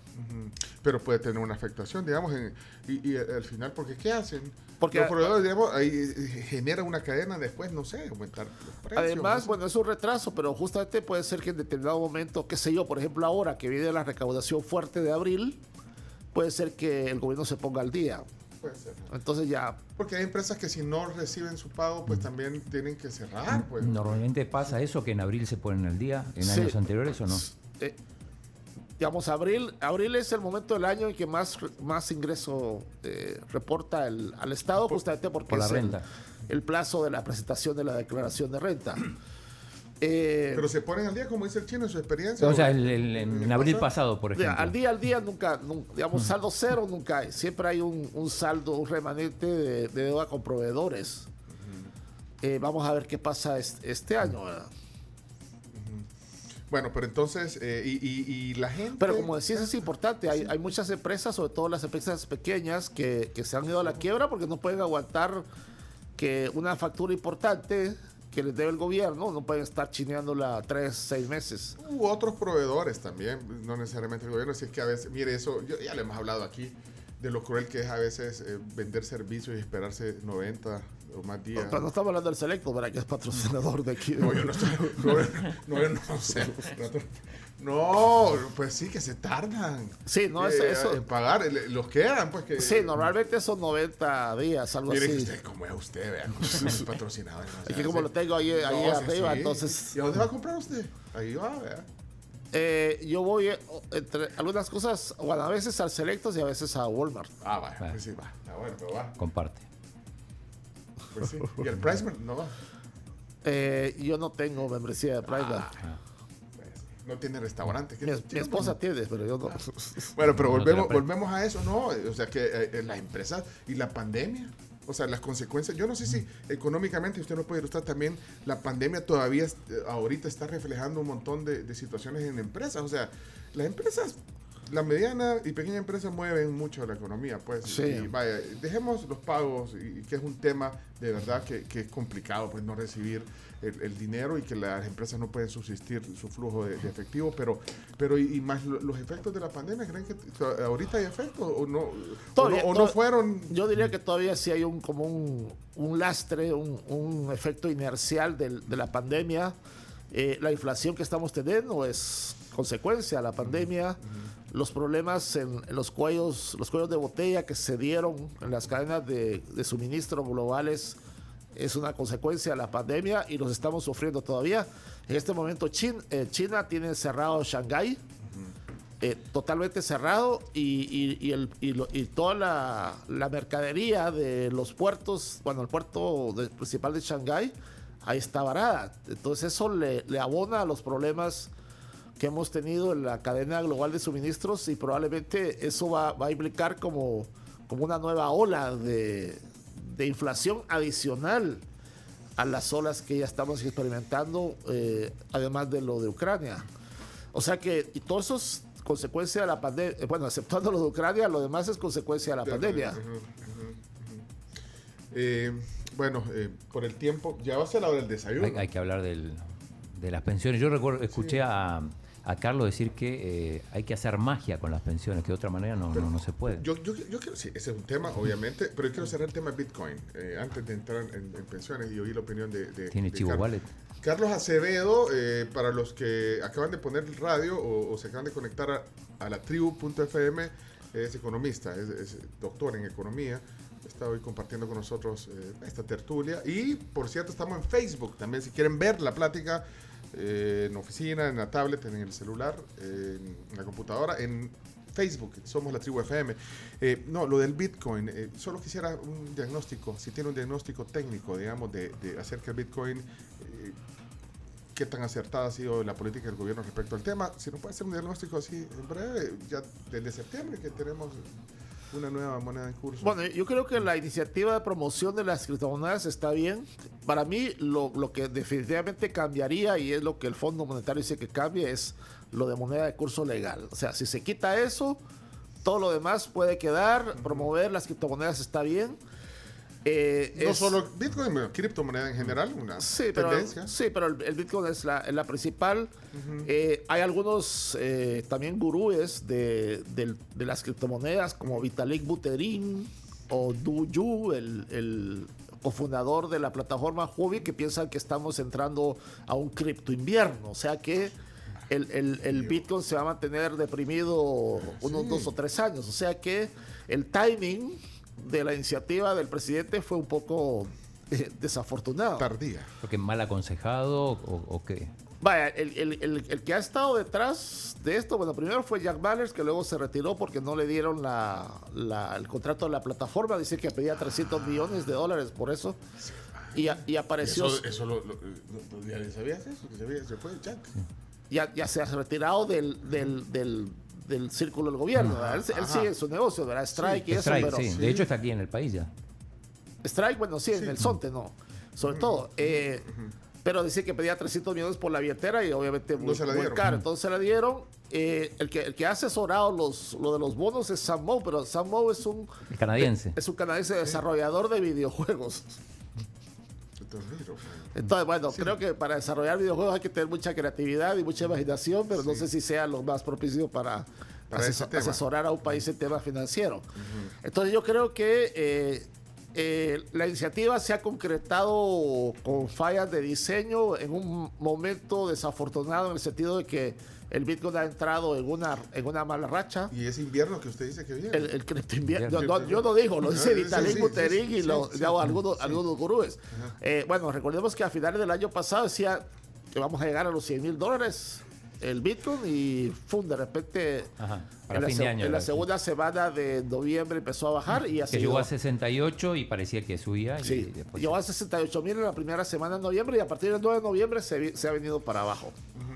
Pero puede tener una afectación, digamos, en- y, y al final, porque ¿qué hacen? Porque- los proveedores, digamos, ahí eh, generan una cadena después, no sé, aumentar los precios. Además, bueno, es un retraso, pero justamente puede ser que en determinado momento, qué sé yo, por ejemplo, ahora que viene la recaudación fuerte de abril, puede ser que el gobierno se ponga al día. Puede ser. Entonces ya, Porque hay empresas que si no reciben su pago, pues también tienen que cerrar, pues. Normalmente pasa eso, que en abril se ponen al día, en Sí. años anteriores o no. eh, digamos, abril, abril es el momento del año en que más, más ingreso eh, reporta el, al Estado, justamente porque por la es el- renta. El, plazo de la presentación de la declaración de renta. Eh, Pero se ponen al día, como dice el chino, en su experiencia. O sea, ¿o? el- el- en, en abril pasado, por ejemplo. al día al día nunca, nun- digamos, saldo cero nunca hay. Siempre hay un, un saldo, un remanente de, de deuda con proveedores. Eh, vamos a ver qué pasa es- este, año. ¿verdad? Bueno, pero entonces, eh, y, y- y la gente. Pero como decías, es importante. Hay, hay muchas empresas, sobre todo las empresas pequeñas, que, que se han ido a la quiebra porque no pueden aguantar que una factura importante que les debe el gobierno, no pueden estar chineándola tres, seis meses. U otros proveedores también, no necesariamente el gobierno, si es que a veces, mire eso, yo, ya le hemos hablado aquí de lo cruel que es a veces eh, vender servicios y esperarse 90 o más días. Pero no estamos hablando del Selecto, ¿verdad? Que es patrocinador de aquí. No, yo no estoy, (laughs) no, no, yo no sé. (laughs) No, pues sí, que se tardan. Sí, no, eh, eso- eso- En pagar, los quedan, pues que... Sí, normalmente son 90 días, algo Mire que así. usted, como es usted, vea, es (laughs) patrocinador. Es que como lo tengo ahí, No, arriba, sí. entonces ¿Y a dónde va a comprar usted? Ahí va, vea. eh, yo voy eh, entre algunas cosas, bueno, a veces al Selectos y a veces a Walmart. Ah, va, Va. pues sí, va. Ah, bueno, pero va. Comparte. Pues sí. Y el Priceman no va. Eh, yo no tengo membresía de Pride. Ah, no tiene restaurante. ¿Qué mi, mi esposa tiene, pero yo no. (laughs) Bueno, pero volvemos, volvemos a eso, ¿no? O sea, que eh, eh, las empresas y la pandemia, o sea, las consecuencias. Yo no sé si económicamente usted no puede ilustrar también, la pandemia todavía eh, ahorita está reflejando un montón de, de situaciones en empresas. O sea, las empresas, la mediana y pequeña empresa mueven mucho la economía, pues. Sí. Y vaya, dejemos los pagos, y que es un tema de verdad que, que es complicado, pues, no recibir el, el dinero y que las empresas no pueden subsistir su flujo de, de efectivo, pero, pero y, y más lo- los efectos de la pandemia, ¿creen que ahorita hay efectos o no, o Todavía- no, o no fueron? Yo diría que todavía sí hay un como un, un lastre, un, un efecto inercial del- de la pandemia. Eh, la inflación que estamos teniendo es consecuencia de la pandemia. Los problemas en, en los cuellos, los cuellos de botella que se dieron en las cadenas de, de suministro globales es una consecuencia de la pandemia y los estamos sufriendo todavía. En este momento Chin- eh, China tiene cerrado Shanghái, eh, totalmente cerrado y, y- y el- y lo- toda la, la mercadería de los puertos, bueno, el puerto de- principal de Shanghái, ahí está varada. Entonces eso le, le abona a los problemas que hemos tenido en la cadena global de suministros y probablemente eso va, va a implicar como, como una nueva ola de, de inflación adicional a las olas que ya estamos experimentando, eh, además de lo de Ucrania. O sea que y todo eso es consecuencia de la pandemia. Bueno, exceptuando lo de Ucrania, lo demás es consecuencia de la pandemia. Eh, bueno, eh, por el tiempo, ya va a ser la hora del desayuno. Hay, hay que hablar del- de las pensiones. Yo recuerdo, escuché a, a Carlos decir que eh, hay que hacer magia con las pensiones, que de otra manera no, no, no se puede. Yo, yo, yo quiero, sí, ese es un tema, obviamente, pero yo quiero cerrar el tema de Bitcoin eh, antes de entrar en, en pensiones y oír la opinión de. de Tiene de Chivo Carlos. Wallet. Carlos Acevedo, eh, para los que acaban de poner el radio o, o se acaban de conectar a, a la tribu.fm, es economista, es, es doctor en economía. Está hoy compartiendo con nosotros eh, esta tertulia. Y por cierto, estamos en Facebook también. Si quieren ver la plática eh, en oficina, en la tablet, en el celular, eh, en la computadora, en Facebook, somos la tribu FM. Eh, no, lo del Bitcoin, eh, solo quisiera un diagnóstico, si tiene un diagnóstico técnico, digamos, de, de acerca del Bitcoin, eh, qué tan acertada ha sido la política del gobierno respecto al tema. Si nos puede hacer un diagnóstico así en breve, ya desde septiembre que tenemos una nueva moneda en curso. Bueno, yo creo que la iniciativa de promoción de las criptomonedas está bien. Para mí, lo, lo que definitivamente cambiaría, y es lo que el Fondo Monetario dice que cambie, es lo de moneda de curso legal. O sea, si se quita eso, todo lo demás puede quedar. Promover las criptomonedas está bien. Eh, No es- solo Bitcoin, pero criptomoneda en general, una Sí, pero, tendencia. sí, pero el, el Bitcoin es la, la principal. Eh, hay algunos eh, también gurúes de, las criptomonedas como Vitalik Buterin o Du Yu, el, el cofundador de la plataforma Huobi, que piensan que estamos entrando a un cripto invierno. O sea que el, el- el Bitcoin se va a mantener deprimido unos Sí. dos o tres años. O sea que el timing de la iniciativa del presidente fue un poco eh, desafortunado. Tardía. Porque mal aconsejado o, o qué. Vaya, el, el- el- el que ha estado detrás de esto, bueno, primero fue Jack Ballers, que luego se retiró porque no le dieron la, la- el contrato de la plataforma. Dice que pedía 300 millones de dólares por eso. Y, a- y apareció, Eso, eso lo, lo- lo- ¿ya sabías eso? ¿Que se, fue Jack? ya, ya se ha retirado del, del, del, del círculo del gobierno. ¿verdad? Él, él Ajá. sigue en su negocio, ¿verdad? Strike y eso, Strike, pero... sí. De hecho está aquí en el país ya. Strike, bueno, sí, en el Sonte, no. Sobre todo. eh, Pero dice que pedía 300 millones por la billetera y obviamente muy, se la muy caro. Entonces se la dieron. Eh, el, que, el que ha asesorado los, lo de los bonos es Sam Moe, pero Sam Moe es un, El canadiense. es un canadiense desarrollador de videojuegos. Entonces, bueno, creo que para desarrollar videojuegos hay que tener mucha creatividad y mucha imaginación, pero no sé si sea lo más propicio para, asesorar a un país en temas financieros. Entonces, yo creo que eh, eh, la iniciativa se ha concretado con fallas de diseño en un momento desafortunado en el sentido de que el Bitcoin ha entrado en una, en una mala racha. Y ese invierno que usted dice que viene. El, el cripto invierno. Invierno. Yo, no, yo no digo, lo dice sí, Vitalik sí, Buterin sí, y lo, sí, digamos, sí, algunos, algunos gurúes. Eh, bueno, recordemos que a finales del año pasado decía que vamos a llegar a los 100 mil dólares el Bitcoin y ¡fum! de repente Ajá. Para en, la, fin se- de año. en la segunda semana de noviembre empezó a bajar y sí. así Que llegó a 68 y parecía que subía. y Sí, después- llegó a 68 mil en la primera semana de noviembre y a partir del 9 de noviembre se, se ha venido para abajo.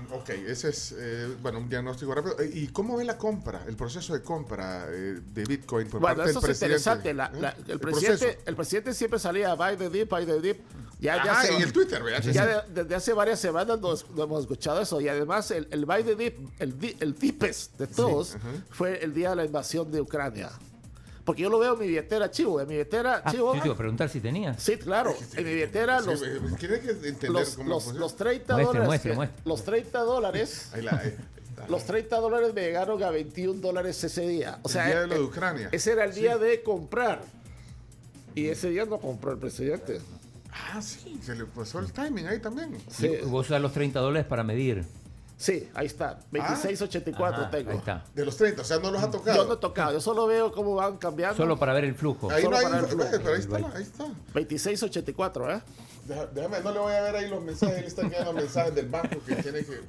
Ok, ese es, eh, bueno, un diagnóstico rápido. Eh, ¿Y cómo ve la compra, el proceso de compra eh, de Bitcoin por Bueno, parte eso del es presidente? interesante. La- ¿Eh? la- el, El presidente, proceso. el presidente siempre salía buy the dip, buy the dip. Ya, ya Ah, se- en el Twitter, ¿verdad? Ya de- desde hace varias semanas no, no hemos escuchado eso. Y además, el, el buy the dip, el, el dipes de todos, ajá. Fue el día de la invasión de Ucrania. Porque yo lo veo en mi billetera, chivo. En mi billetera, Ah, chivo. yo te iba a preguntar si tenías. Sí, claro. En mi billetera, Sí, los, tiene que entender los, cómo los, los 30 Muestre, dólares. muestre, que- muestre. Los 30 dólares. Ahí la- ahí. Los 30 dólares me llegaron a 21 dólares ese día. O El sea, día de lo de eh, Ucrania. Ese era el día de comprar. Y ese día no compró el presidente. Ah, sí, se le pasó el timing ahí también. Sí, Vos usas los 30 dólares para medir. Sí ahí está. 2684 Ajá, tengo. Ahí está. De los 30, o sea, no los ha tocado. Yo no he tocado, yo solo veo cómo van cambiando. Solo para ver el flujo. Ahí solo no hay para el flujo. pero ahí está, ahí está. 2684, ¿eh? Déjame, no le voy a ver ahí los mensajes, él está quedando mensajes del banco que tiene que,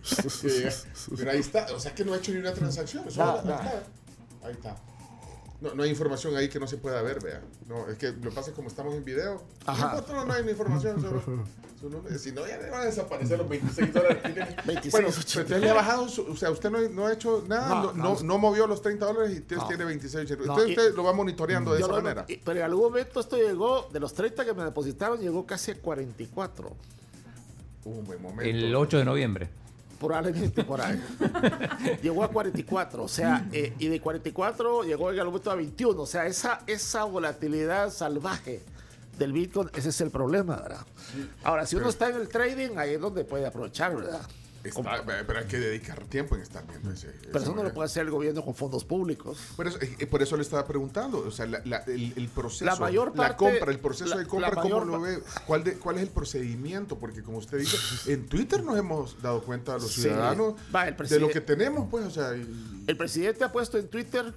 que. Pero ahí está, o sea que no ha hecho ni una transacción. Eso nada. está. Ahí está. No, no hay información ahí que no se pueda ver, vea. No, es que lo que pasa es como estamos en video. Ajá. No, hay ni información. (laughs) Solo, su nombre. si no, ya le van a desaparecer los 26 dólares. que tiene. 26, bueno, 80. pero usted le ha bajado, su- o sea, usted no, no ha hecho nada, No, no, no, no. no movió los 30 dólares y usted No. tiene 26. No, Entonces y- usted lo va monitoreando de esa lo- manera. y- pero en algún momento esto llegó, de los 30 que me depositaron, llegó casi a 44. Hubo un buen momento. El 8 de noviembre. Probablemente por ahí. (laughs) llegó a 44, o sea, eh, y de 44 llegó en algún momento a 21. O sea, esa, esa volatilidad salvaje del Bitcoin, ese es el problema, ¿verdad? Ahora, si uno está en el trading, ahí es donde puede aprovechar, ¿verdad? Está- pero hay que dedicar tiempo en estar viendo ese. Pero eso no lo puede hacer el gobierno con fondos públicos. Por eso, por eso le estaba preguntando, o sea, la- la- el, el proceso, La mayor la parte- compra, el proceso la- de compra, la ¿cómo lo ve? ¿Cuál, de- ¿Cuál es el procedimiento? Porque como usted dice, en Twitter nos hemos dado cuenta a los Sí. ciudadanos Va, de lo que tenemos, pues, o sea, y- El presidente ha puesto en Twitter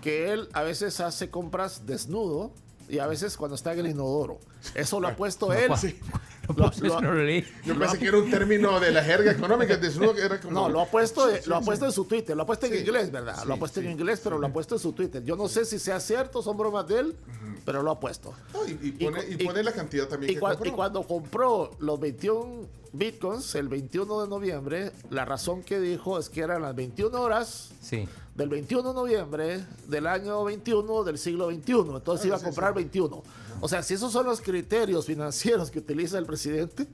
que él a veces hace compras desnudo y a veces cuando está en el inodoro. Eso lo ha puesto (laughs) él. No, (laughs) Lo- lo- lo yo pensé que era un término de la jerga económica, desnudo, era como... No, lo ha puesto, Sí, sí, lo ha sí. puesto en su Twitter, lo ha puesto en Sí. inglés, ¿verdad? lo ha Sí, puesto en sí, inglés, pero lo ha puesto en su Twitter. Yo no sé si sea cierto, son bromas de él, pero lo ha puesto. No, y, y pone, y, y- pone la cantidad también Y, que cua- compró. y cuando compró los 21 bitcoins el 21 de noviembre, la razón que dijo es que eran las 21 horas Sí. Del 21 de noviembre del año 21 del siglo 21. Entonces Ah, iba a sí, comprar sí. 21. O sea, si esos son los criterios financieros que utiliza el presidente,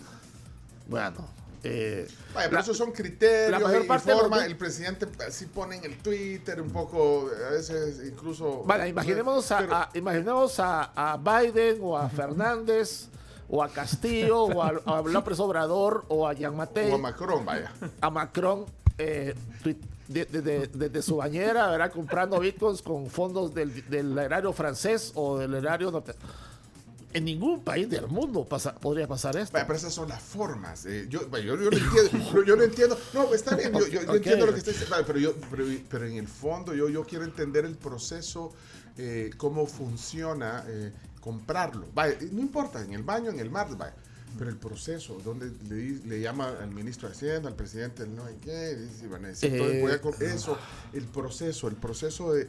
bueno, Eh, Vaya, pero la- esos son criterios la mayor y parte de los forma. de- El presidente así pone en el Twitter un poco, a veces incluso... Vale, imaginemos a, Pero- a- imaginemos a, a Biden o a Fernández o a Castillo o a, a López Obrador o a Jean o a Matei, Macron, vaya. a Macron eh, tui- de- de- de- desde su bañera, ¿verdad? comprando bitcoins con fondos del, del erario francés o del erario norte. En ningún país del mundo pasa- podría pasar esto. Pero esas son las formas. eh, yo, yo, yo lo entiendo, yo, lo entiendo. No, está bien, yo, yo- yo Ok. entiendo lo que está diciendo. Pero, yo, pero, pero en el fondo yo, yo quiero entender el proceso, eh, cómo funciona eh, comprarlo. Vaya, no importa, en el baño, en el mar, vaya. Pero el proceso, donde le, le llama al ministro de Hacienda, al presidente del no hay qué, dice, bueno, necesito- Eh, voy a eso, el proceso, el proceso de...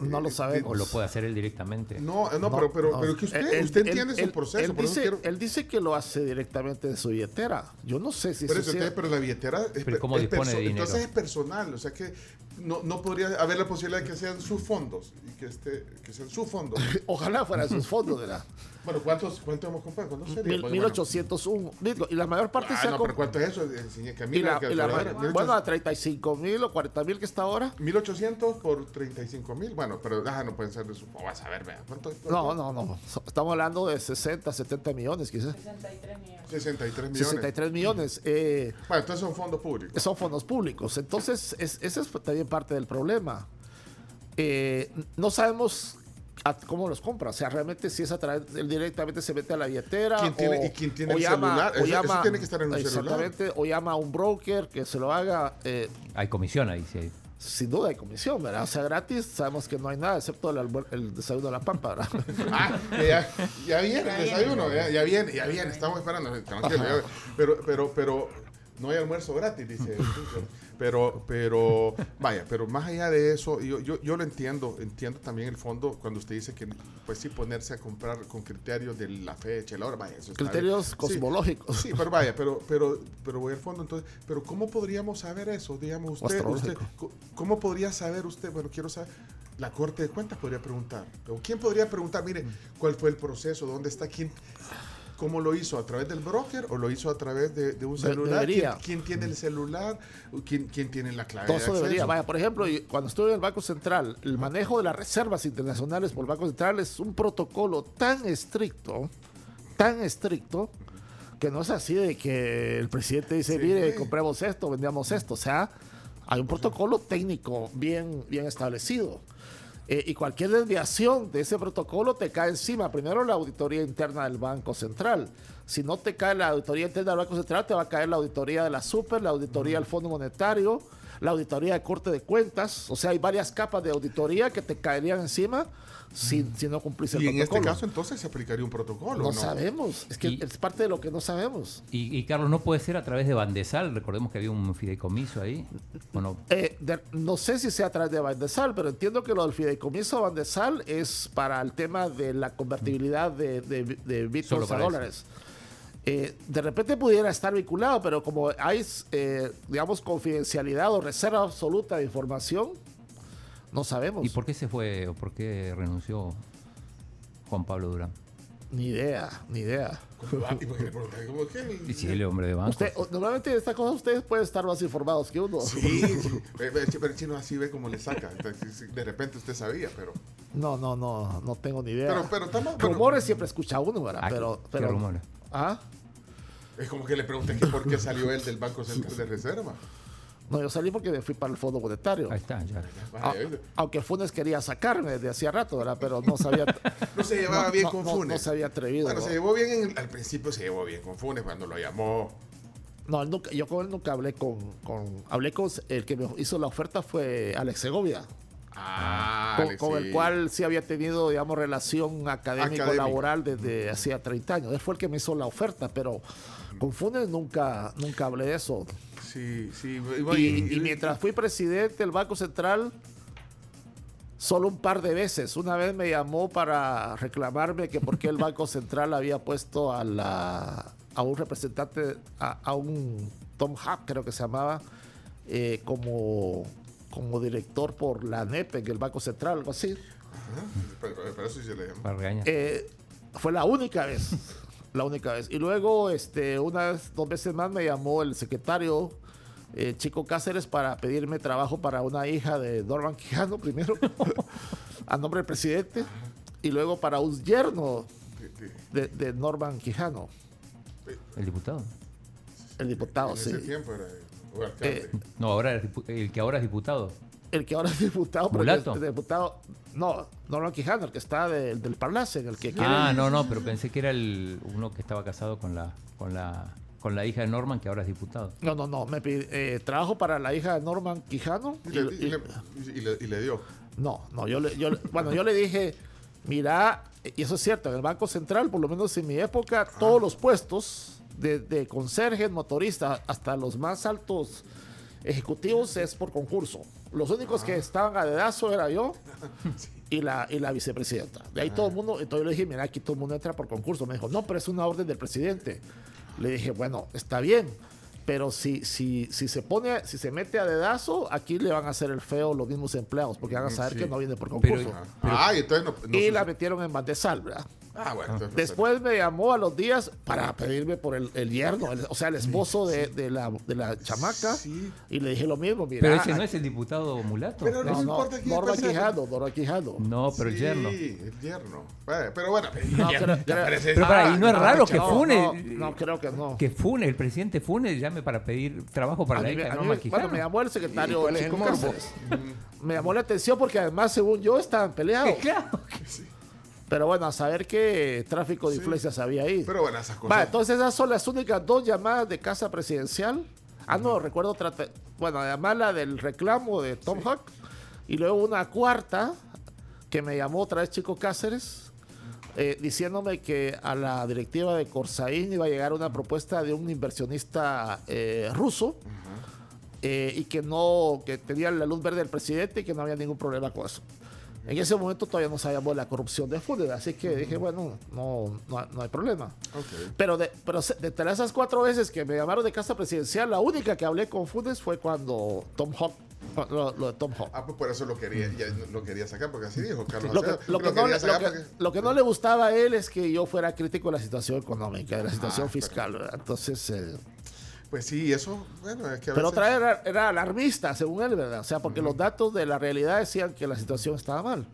No lo eh, de- sabemos. O lo puede hacer él directamente. No, no, pero, pero, no. pero que usted, Él- usted él- entiende él- su proceso. Él dice, quiero- él dice que lo hace directamente de su billetera. Yo no sé si Pero, eso sea- pero la billetera es, Pero ¿cómo es dispone de dinero? entonces es personal, o sea que no, no podría haber la posibilidad de que sean sus fondos y que esté que sean sus fondos. (laughs) Ojalá fuera sus fondos, ¿verdad? (laughs) bueno, ¿cuántos cuántos hemos comprado? ¿Cuántos Pues, 1801 bitcoin. Y la mayor parte bueno. se Ah, ha no, comp- pero ¿cuánto es eso? Enseñé y Camila, la- que y la calculadora. ma- 1800 bueno, a 35 mil o 40 mil que está ahora. 1800 por 35 mil. Bueno, pero ah, no pueden ser de su. oh, vas a ver, vea. ¿Cuánto? No, no, no. So- Estamos hablando de 60, 70 millones, quizás. 63 millones. 63 millones. 63 millones. Eh, Bueno, entonces son fondos públicos. son fondos públicos. Entonces, es, ese es también parte del problema. Eh, no sabemos a- cómo los compra. O sea, realmente si es a través, él directamente se mete a la billetera. ¿Quién tiene- o- y quién tiene o el celular? o Eso- eso tiene que estar en un celular. Exactamente. O llama a un broker que se lo haga. eh, Hay comisión ahí, sí. sin duda hay comisión, ¿verdad? O sea, gratis sabemos que no hay nada, excepto el, desayuno de la pampa, ¿verdad? (laughs) Ah, ya, ya viene el desayuno, ya, ya viene, ya viene, estamos esperando, tranquilo, ya- pero, pero, pero no hay almuerzo gratis, dice. (laughs) Pero, pero, vaya, pero más allá de eso, yo, yo, yo lo entiendo, entiendo también el fondo cuando usted dice que, pues sí, ponerse a comprar con criterios de la fecha, la hora, vaya, eso. Criterios Sí, cosmológicos. Sí, pero vaya, pero, pero, pero voy al fondo entonces, pero ¿cómo podríamos saber eso? Digamos, usted, usted ¿cómo podría saber usted? Bueno, quiero saber, la Corte de Cuentas podría preguntar, o quién podría preguntar, mire, cuál fue el proceso, dónde está, quién, cómo lo hizo, a través del broker o lo hizo a través de, de un celular, debería. ¿Quién, quién tiene el celular, ¿Quién, quién tiene la clave Todo de eso debería. Vaya, por ejemplo, cuando estuve en el Banco Central, el manejo de las reservas internacionales por el Banco Central es un protocolo tan estricto, tan estricto, que no es así de que el presidente dice, Sí, mire, sí. compremos esto, vendamos esto. O sea, hay un protocolo técnico bien, bien establecido. Eh, y cualquier desviación de ese protocolo te cae encima. Primero la auditoría interna del Banco Central. Si no te cae la auditoría interna del Banco Central, te va a caer la auditoría de la Super, la auditoría del Fondo Monetario, la auditoría de Corte de Cuentas. O sea, hay varias capas de auditoría que te caerían encima si, si no cumplís el Y en protocolo. este caso entonces se aplicaría un protocolo, no, ¿no? sabemos. Es que Y- es parte de lo que no sabemos. Y, y, Carlos, ¿no puede ser a través de Bandesal? Recordemos que había un fideicomiso ahí. Bueno, Eh, de- no sé si sea a través de Bandesal, pero entiendo que lo del fideicomiso Bandesal es para el tema de la convertibilidad de, de, de bitcoins a dólares. Eh, de repente pudiera estar vinculado, pero como hay, eh, digamos, confidencialidad o reserva absoluta de información, no sabemos. ¿y por qué se fue o por qué renunció Juan Pablo Durán? Ni idea, ni idea. ¿y por qué le preguntan? ¿Cómo que? Y si es hombre de banco. Usted, normalmente de estas cosas ustedes pueden estar más informados que uno. Sí, (laughs) sí. Pero el chino así ve cómo le saca. De repente usted sabía, pero... No, no, no, no tengo ni idea. Pero, pero estamos... pero- rumores siempre escucha uno, ¿verdad? Ah, pero, ¿qué pero, rumores? ¿Ah? Es como que le pregunté que por qué salió él del Banco Central de Reserva. No, yo salí porque me fui para el Fondo Monetario. Ahí está, ya. Ah, ¿viste? aunque Funes quería sacarme desde hacía rato, ¿verdad? Pero no sabía. (laughs) No se llevaba bien no, con no- Funes. no se había atrevido. Bueno, ¿no? se llevó bien en- al principio, se llevó bien con Funes cuando lo llamó. No, él nunca- yo con él nunca hablé con, con- Hablé con. El que me hizo la oferta fue Alex Segovia. Ah, con, Alex, con sí. el cual sí había tenido, digamos, relación académico-laboral desde hacía 30 años. Él fue el que me hizo la oferta, pero con Funes nunca, nunca hablé de eso. Sí, sí. Y, y- y mientras fui presidente del Banco Central, solo un par de veces. Una vez me llamó para reclamarme que por qué el Banco Central había puesto a, la, a un representante, a, a un Tom Hub, creo que se llamaba, eh, como, como director por la NEP en el Banco Central, algo así. Ajá, pero, pero eso sí se le llamó. Eh, fue la única vez. La única vez. Y luego, este, una vez, dos veces más me llamó el secretario eh, Chico Cáceres para pedirme trabajo para una hija de Norman Quijano primero, (laughs) a nombre del presidente, y luego para un yerno de, de Norman Quijano, El diputado. el diputado, en sí. ese tiempo era. Eh, No, ahora el que ahora es diputado. El que ahora es diputado, ¿Mulato? es diputado, no, Norman Quijano, el que está de- del Parlace, en el que quiere- Ah, no, no, pero pensé que era el uno que estaba casado con la con la con la hija de Norman que ahora es diputado. No, no, no, me pide, eh, trabajo para la hija de Norman Quijano. y, y- le, y le- y le- y le dio. No, no, yo le, yo, le- bueno, yo le dije, mira, y eso es cierto, en el Banco Central, por lo menos en mi época, todos los puestos, de, de conserje, motorista, hasta los más altos ejecutivos, es por concurso. Los únicos que estaban a dedazo era yo (laughs) y la, y la vicepresidenta. De ahí todo el mundo, entonces yo le dije, mira, aquí todo el mundo entra por concurso. Me dijo, no, pero es una orden del presidente. Le dije, bueno, está bien, pero si, si, si se pone, si se mete a dedazo, aquí le van a hacer el feo los mismos empleados, porque van a saber Sí. que no viene por Pero- concurso. ah, y entonces no. no y la metieron en bandesal, ¿verdad? Ah, bueno. entonces- Después me llamó a los días para pedirme por el, el yerno, el- o sea, el esposo de, de la, de la chamaca. Sí. Y le dije lo mismo, mira. Pero ese no es el diputado mulato. Pero no, no no, importa quién Norma es presidente. Quijano, Norma Quijano. No, pero el Sí, yerno. el yerno. Bueno, pero bueno. No, ya- creo- ya creo- parece- Pero para, y no es Ah, raro que no, Fune, No, no, creo que no. que Fune, el presidente Fune llame para pedir trabajo para A la mí me- hija de Norma Quijano. bueno, me llamó el secretario ¿Y cuál es el Chico morbo? Cáceres. Me llamó la atención porque además, según yo, estaban peleados. (laughs) Claro. Pero bueno, a saber qué tráfico de influencias había ahí. Pero bueno, esas cosas. Va, entonces esas son las únicas dos llamadas de casa presidencial. Ah, no, recuerdo otra. Bueno, además la del reclamo de Tom Hawk. Y luego una cuarta que me llamó otra vez Chico Cáceres. eh, diciéndome que a la directiva de Corsaín iba a llegar una propuesta de un inversionista eh, ruso eh, y que no, que tenía la luz verde del presidente y que no había ningún problema con eso. En ese momento todavía no sabíamos de la corrupción de Funes, así que dije, bueno, no, no, no hay problema. Ok. Pero de, pero de entre esas cuatro veces que me llamaron de casa presidencial, la única que hablé con Funes fue cuando Tom Hawk, lo, lo de Tom Hawk. Ah, pues por eso lo quería, ya lo quería sacar, porque así dijo Carlos Lo que, Acevedo. lo que no, le- lo sacar que- porque- lo que no le gustaba a él es que yo fuera crítico de la situación económica, de la situación Ah, fiscal. ¿verdad? Entonces, eh, Pues sí, eso, bueno, es que a pero veces... otra vez era, era alarmista, según él, ¿verdad? O sea, porque los datos de la realidad decían que la situación estaba mal.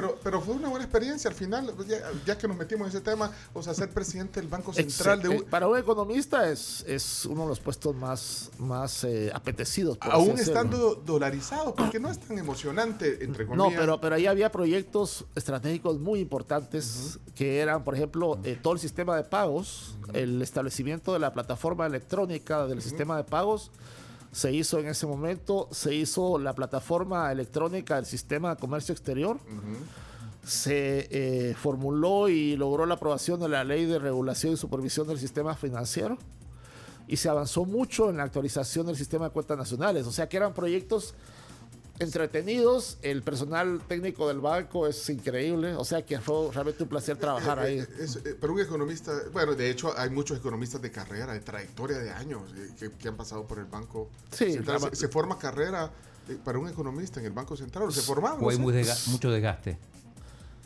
Pero, pero fue una buena experiencia al final, ya, ya que nos metimos en ese tema, o sea, ser presidente del Banco Central de un- eh, para un economista es, es uno de los puestos más, más eh, apetecidos. por aún estando dolarizado, porque no es tan emocionante, entre No, comillas. pero, pero ahí había proyectos estratégicos muy importantes que eran, por ejemplo, eh, todo el sistema de pagos, el establecimiento de la plataforma electrónica del sistema de pagos se hizo en ese momento, se hizo la plataforma electrónica del sistema de comercio exterior, se eh, formuló y logró la aprobación de la ley de regulación y supervisión del sistema financiero y se avanzó mucho en la actualización del sistema de cuentas nacionales, o sea que eran proyectos entretenidos. El personal técnico del banco es increíble. O sea que fue realmente un placer trabajar ahí. Eh, es- eh, pero un economista, bueno, de hecho hay muchos economistas de carrera, de trayectoria de años, eh, que, que han pasado por el Banco Sí, Central. la- Se, se forma carrera eh, para un economista en el Banco Central, o se formaban. O hay sé. muy desga- mucho desgaste.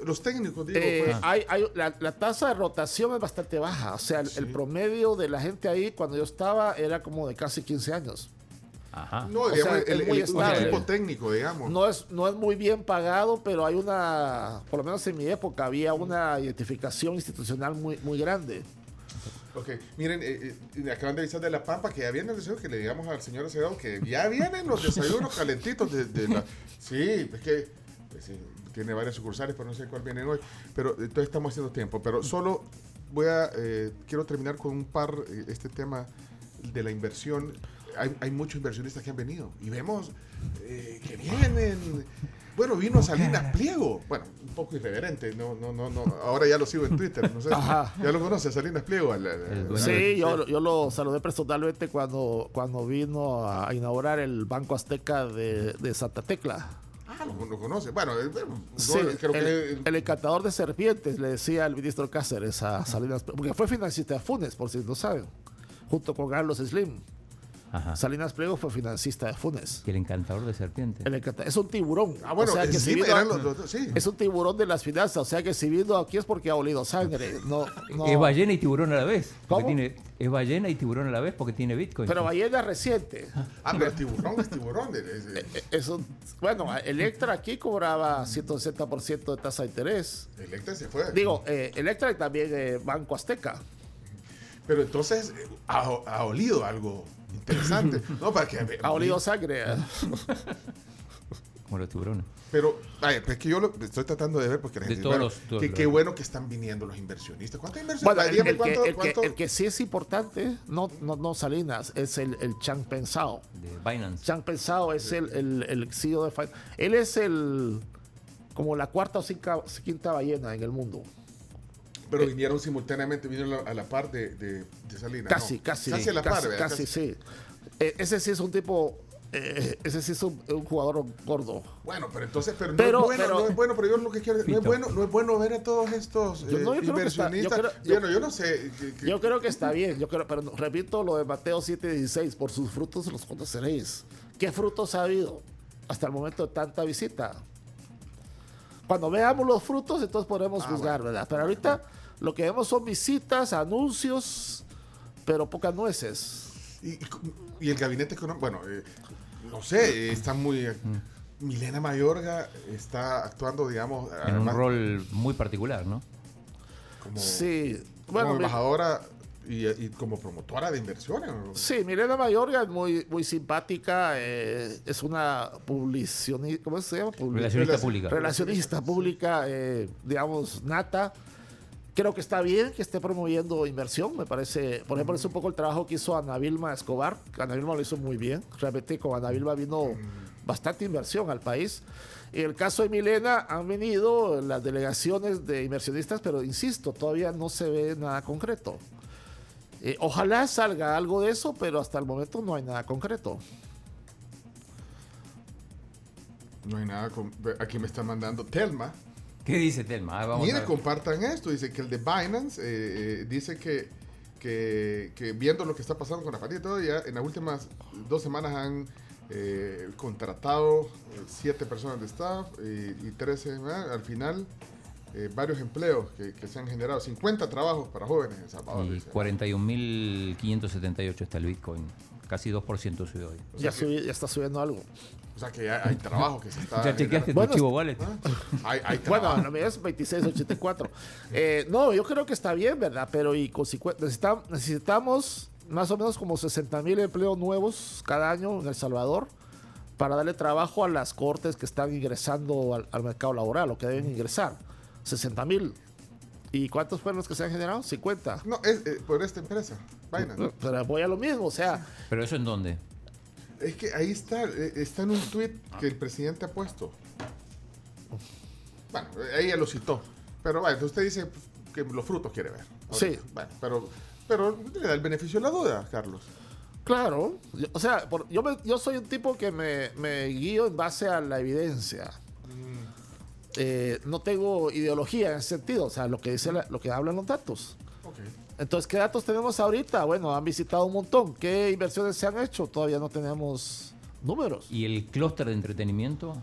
Los técnicos, digo, Eh, pues, hay, hay- la, la tasa de rotación es bastante baja. O sea, el, el promedio de la gente ahí cuando yo estaba era como de casi 15 años. Ajá. no, o digamos, sea, el, es muy el- un estable. equipo técnico, digamos. No es, no es muy bien pagado, pero hay una, por lo menos en mi época, había una identificación institucional muy, muy grande. Ok, miren, eh, eh, acaban de avisar de La Pampa que ya viene el desayuno, que le digamos al señor Acevedo que ya vienen los desayunos calentitos de, de la... Sí, es que pues, sí, tiene varias sucursales, pero no sé cuál vienen hoy. Pero entonces estamos haciendo tiempo. Pero solo voy a... eh, quiero terminar con un par, eh, este tema de la inversión. Hay, hay muchos inversionistas que han venido y vemos eh, que vienen... Bueno, vino Salinas Pliego. Bueno, un poco irreverente. No, no, no, no. Ahora ya lo sigo en Twitter. No sé. Ajá. Ya lo conoce, Salinas Pliego. Sí, yo, yo lo saludé personalmente cuando, cuando vino a inaugurar el Banco Azteca de, de Santa Tecla. Ah, lo, lo conoce. Bueno, bueno, Sí, no, creo el, que. el encantador de serpientes, le decía el ministro Cáceres a Salinas, porque fue financista de Funes, por si no saben, junto con Carlos Slim. Ajá. Salinas Pliego fue financista de Funes. Y el encantador de serpientes. El encanta- es un tiburón. Ah, bueno, o sea que si vino- eran los- los- sí. es un tiburón de las finanzas. O sea que si vino aquí es porque ha olido sangre. No, no. Es ballena y tiburón a la vez. ¿Cómo? Tiene, es ballena y tiburón a la vez porque tiene Bitcoin. Pero ballena reciente. Ah, pero tiburón es tiburón. es- es- Eh, Es un- bueno, Electra aquí cobraba 160% de tasa de interés. Electra se fue. Digo, eh, Electra y también eh, Banco Azteca. Pero entonces eh, ha, ha olido algo interesante. No, para que. Ha olido sangre. Como los tiburones. Pero, vaya, pues que yo lo estoy tratando de ver porque la De gente- todos bueno, los- todos que los- qué bueno que están viniendo los inversionistas. ¿Cuántos Bueno, inversionistas? el, que, cuánto- el que- cuánto- el que sí es importante, no, no, no Salinas, es el, el Chang Pensao. De Binance. Chang Pensao es el, el, el CEO de Él es el como la cuarta o cinca- quinta ballena en el mundo. Pero vinieron simultáneamente, vinieron a la par de, de, de Salinas. Casi, ¿no? casi. Casi a la par, casi, ¿verdad? casi, sí. Eh, ese sí es un tipo, eh, ese sí es un, un jugador gordo. Bueno, pero entonces, pero, Pero- no, es bueno, pero- no es bueno, pero yo lo que quiero no es bueno, no es bueno ver a todos estos Yo eh, no, yo creo que está- yo inversionistas. creo- yo- bueno, yo no sé. que- que- Yo creo que está bien, yo creo, pero repito lo de Mateo 7:16, por sus frutos los conoceréis. ¿Qué frutos ha habido hasta el momento de tanta visita? Cuando veamos los frutos, entonces podremos Ah, juzgar, bueno. ¿verdad? Pero ahorita lo que vemos son visitas, anuncios, pero pocas nueces. y, el gabinete económico, bueno, eh, no sé, está muy. eh, Mm. Milena Mayorga está actuando, digamos, En un rol muy particular, ¿no? como, Sí, como bueno, mi- embajadora y, y como promotora de inversiones. Sí, Milena Mayorga es muy, muy simpática, eh, es una publicionista, ¿cómo se llama? Publi- Relacionista Relaci- pública. relacionista pública, eh, digamos, nata. Creo que está bien que esté promoviendo inversión, me parece, por ejemplo, es un poco el trabajo que hizo Ana Vilma Escobar, Ana Vilma lo hizo muy bien, realmente con Ana Vilma vino bastante inversión al país. En el caso de Milena han venido las delegaciones de inversionistas, pero insisto, todavía no se ve nada concreto. Eh, ojalá salga algo de eso, pero hasta el momento no hay nada concreto. No hay nada. con- aquí me está mandando Telma. ¿Qué dice Telma? Ah, Mire, compartan esto. Dice que el de Binance eh, eh, dice que, que, que viendo lo que está pasando con la partida y ya en las últimas dos semanas han eh, contratado eh, siete personas de staff eh, y 13 más. Al final, varios empleos que, que se han generado. 50 trabajos para jóvenes en Salvador. Y dice. 41.578 está el Bitcoin. Casi 2% subió hoy. O sea Ya, que- subi- ya está subiendo algo. O sea que ya hay trabajo que se está. ¿Ya chequeaste tu Bueno, chivo wallet? ¿Ah? Hay, hay Bueno, trabajo. mía es 2684. Eh, no, yo creo que está bien, ¿verdad? Pero y consecu- necesitam- necesitamos más o menos como 60 mil empleos nuevos cada año en El Salvador para darle trabajo a las cortes que están ingresando al, al mercado laboral o que deben ingresar. 60 mil. ¿Y cuántos fueron los que se han generado? 50. No, es eh, por esta empresa, Binance. Pero voy a lo mismo, o sea, ¿Pero eso en dónde? Es que ahí está, eh, está en un tweet que el presidente ha puesto. Bueno, ahí ya lo citó. Pero bueno, entonces usted dice que los frutos quiere ver. Sí. Bueno, pero, pero le da el beneficio de la duda, Carlos. Claro, o sea, por- yo, me- yo soy un tipo que me, me guío en base a la evidencia. Eh, no tengo ideología en ese sentido, o sea, lo que dice la- lo que hablan los datos. Entonces, ¿qué datos tenemos ahorita? Bueno, han visitado un montón. ¿Qué inversiones se han hecho? Todavía no tenemos números. ¿Y el clúster de entretenimiento?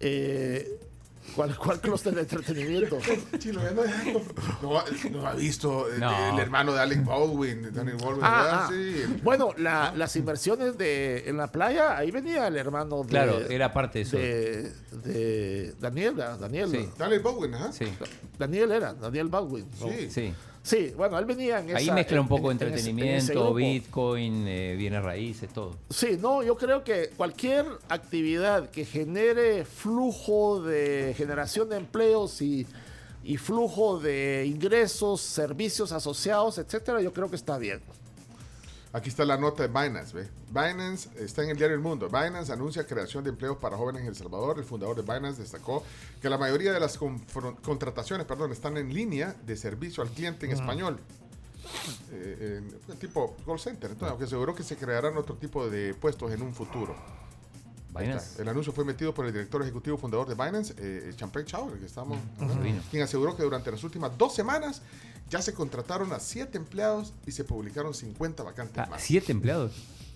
Eh, ¿Cuál, cuál clúster de entretenimiento? (laughs) Chilo, no, no, no ha visto eh, No. el hermano de Alec Baldwin, Daniel Baldwin, Ah, ah. Sí. Bueno, la- las inversiones de en la playa, ahí venía el hermano de, Claro, era parte de eso. de, de Daniel. Daniel. Sí. Daniel Baldwin, ajá. Sí, Daniel era, Daniel Baldwin. ¿no? Sí. sí. Sí, bueno, él venía en Ahí esa- mezcla un poco en- entretenimiento. Bitcoin, eh, bienes raíces, todo. Sí, no, yo creo que cualquier actividad que genere flujo de generación de empleos y, y flujo de ingresos, servicios asociados, etcétera, yo creo que está bien. Aquí está la nota de Binance, ¿ve? Binance está en el diario El Mundo. Binance anuncia creación de empleos para jóvenes en El Salvador. El fundador de Binance destacó que la mayoría de las contrataciones perdón, están en línea de servicio al cliente en español. Eh, tipo call center. Entonces, aunque aseguró que se crearán otro tipo de puestos en un futuro. Binance. El anuncio fue metido por el director ejecutivo fundador de Binance, eh, Champagne Chao, el que estamos, quien aseguró que durante las últimas dos semanas Ya se contrataron a siete empleados y se publicaron 50 vacantes Ah, más. ¿Siete empleados?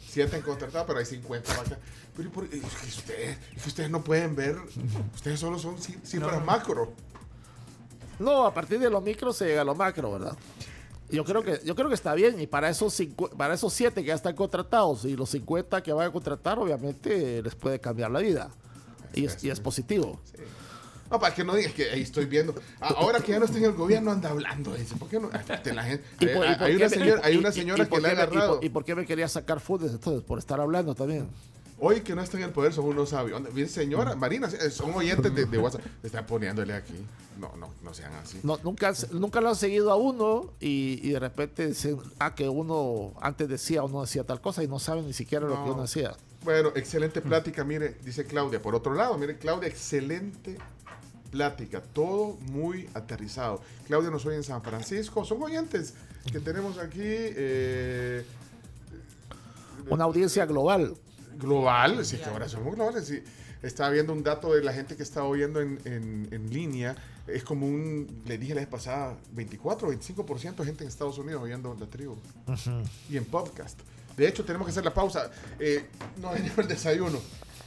Siete han contratado, pero hay 50 vacantes. Pero ¿y por- es que ustedes, es que ustedes no pueden ver, ustedes solo son ci- cifras macro. No, a partir de lo micro se llega a lo macro, ¿verdad? Yo creo que yo creo que está bien y para esos cincu- para esos siete que ya están contratados y los 50 que van a contratar, obviamente les puede cambiar la vida y es, y es positivo. No, para que no digas que ahí estoy viendo. A- Ahora que ya no está en el gobierno, anda hablando. Dice, ¿por qué no? La gente- ¿Y por- y hay, una me- señora, y- hay y- una y- señora y por que le ha y por- agarrado. ¿Y por qué me quería sacar fundes entonces? Por estar hablando también. Hoy que no está en el poder son unos sabios. Bien, señora, Marina, eh, son oyentes de, de WhatsApp. Están poniéndole aquí. No, no, no sean así. No, nunca, nunca lo han seguido a uno y, y de repente dicen, ah, que uno antes decía o no decía tal cosa y no saben ni siquiera lo que No. uno decía. Bueno, excelente plática, mire, dice Claudia. Por otro lado, mire, Claudia, excelente plática, todo muy aterrizado. Claudia nos oye en San Francisco, son oyentes que tenemos aquí eh, Una audiencia global. global, sí, que ahora somos globales. Sí. Estaba viendo un dato de la gente que está oyendo en, en- en línea. Es como un, le dije la vez pasada, 24 o 25% de gente en Estados Unidos oyendo la tribu. Y en podcast. De hecho, tenemos que hacer la pausa. Eh, no (laughs) hay el desayuno.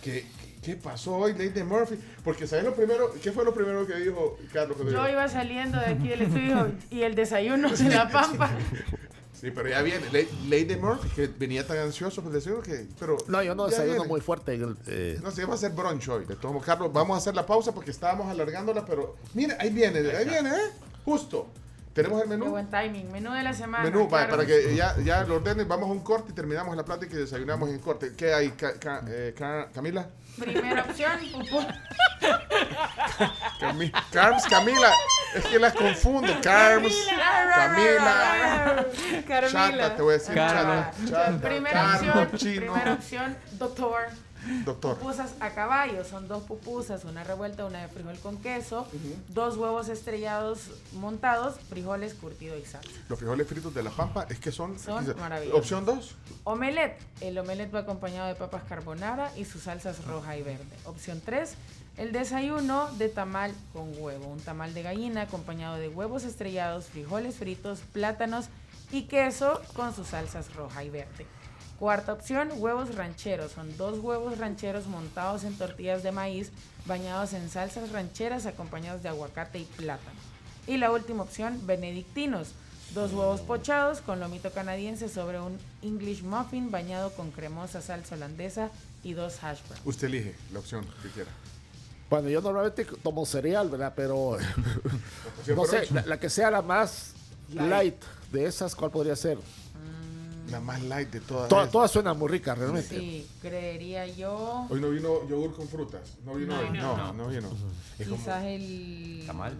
¿Qué, ¿Qué pasó hoy, Lady Murphy? Porque, ¿sabes lo primero? ¿Qué fue lo primero que dijo Carlos? Yo llegó? iba saliendo de aquí del estudio y el desayuno en la pampa. (laughs) Sí, pero ya viene. La- Lady Murphy, que venía tan ansioso por el desayuno que... Pero No, yo no desayuno viene. muy fuerte. eh, No sé, va a ser brunch hoy. De todos Carlos, vamos a hacer la pausa porque estábamos alargándola, pero mire, ahí viene, ahí viene, ¿eh? Justo. Tenemos el Qué menú. buen timing. Menú de la semana. Menú, claro. para que ya, ya lo ordenen, vamos a un corte y terminamos la plática y desayunamos en corte. ¿Qué hay, Ca- Ca- eh, Ca- Camila? Primera opción, pupú. (laughs) Cami- Carms, Camila. Es que las confundo. Carms, Camila. Carmila. Chata, te voy a decir. Chata, chata, Primera opción, chino. primera opción, doctor. Doctor. Pupusas a caballo, son dos pupusas, una revuelta, una de frijol con queso, dos huevos estrellados montados, frijoles curtido y salsa. Los frijoles fritos de la pampa es que son. Son maravillosos. Opción 2. Omelette, el omelette va acompañado de papas carbonara y sus salsas roja y verde. Opción 3, el desayuno de tamal con huevo, un tamal de gallina acompañado de huevos estrellados, frijoles fritos, plátanos y queso con sus salsas roja y verde. Cuarta opción, huevos rancheros. Son dos huevos rancheros montados en tortillas de maíz, bañados en salsas rancheras acompañados de aguacate y plátano. Y la última opción, benedictinos. Dos huevos pochados con lomito canadiense sobre un English muffin bañado con cremosa salsa holandesa y dos hash browns. Usted elige la opción que quiera. bueno, yo normalmente tomo cereal, ¿verdad? Pero (laughs) no sé, la, la que sea la más light. de esas, ¿cuál podría ser? La más light de todas. Todas suenan muy ricas, realmente. Sí, creería yo. Hoy no vino yogur con frutas. No vino No, hoy. no, No, no, vino. Es como- Quizás el. ¿Tamal?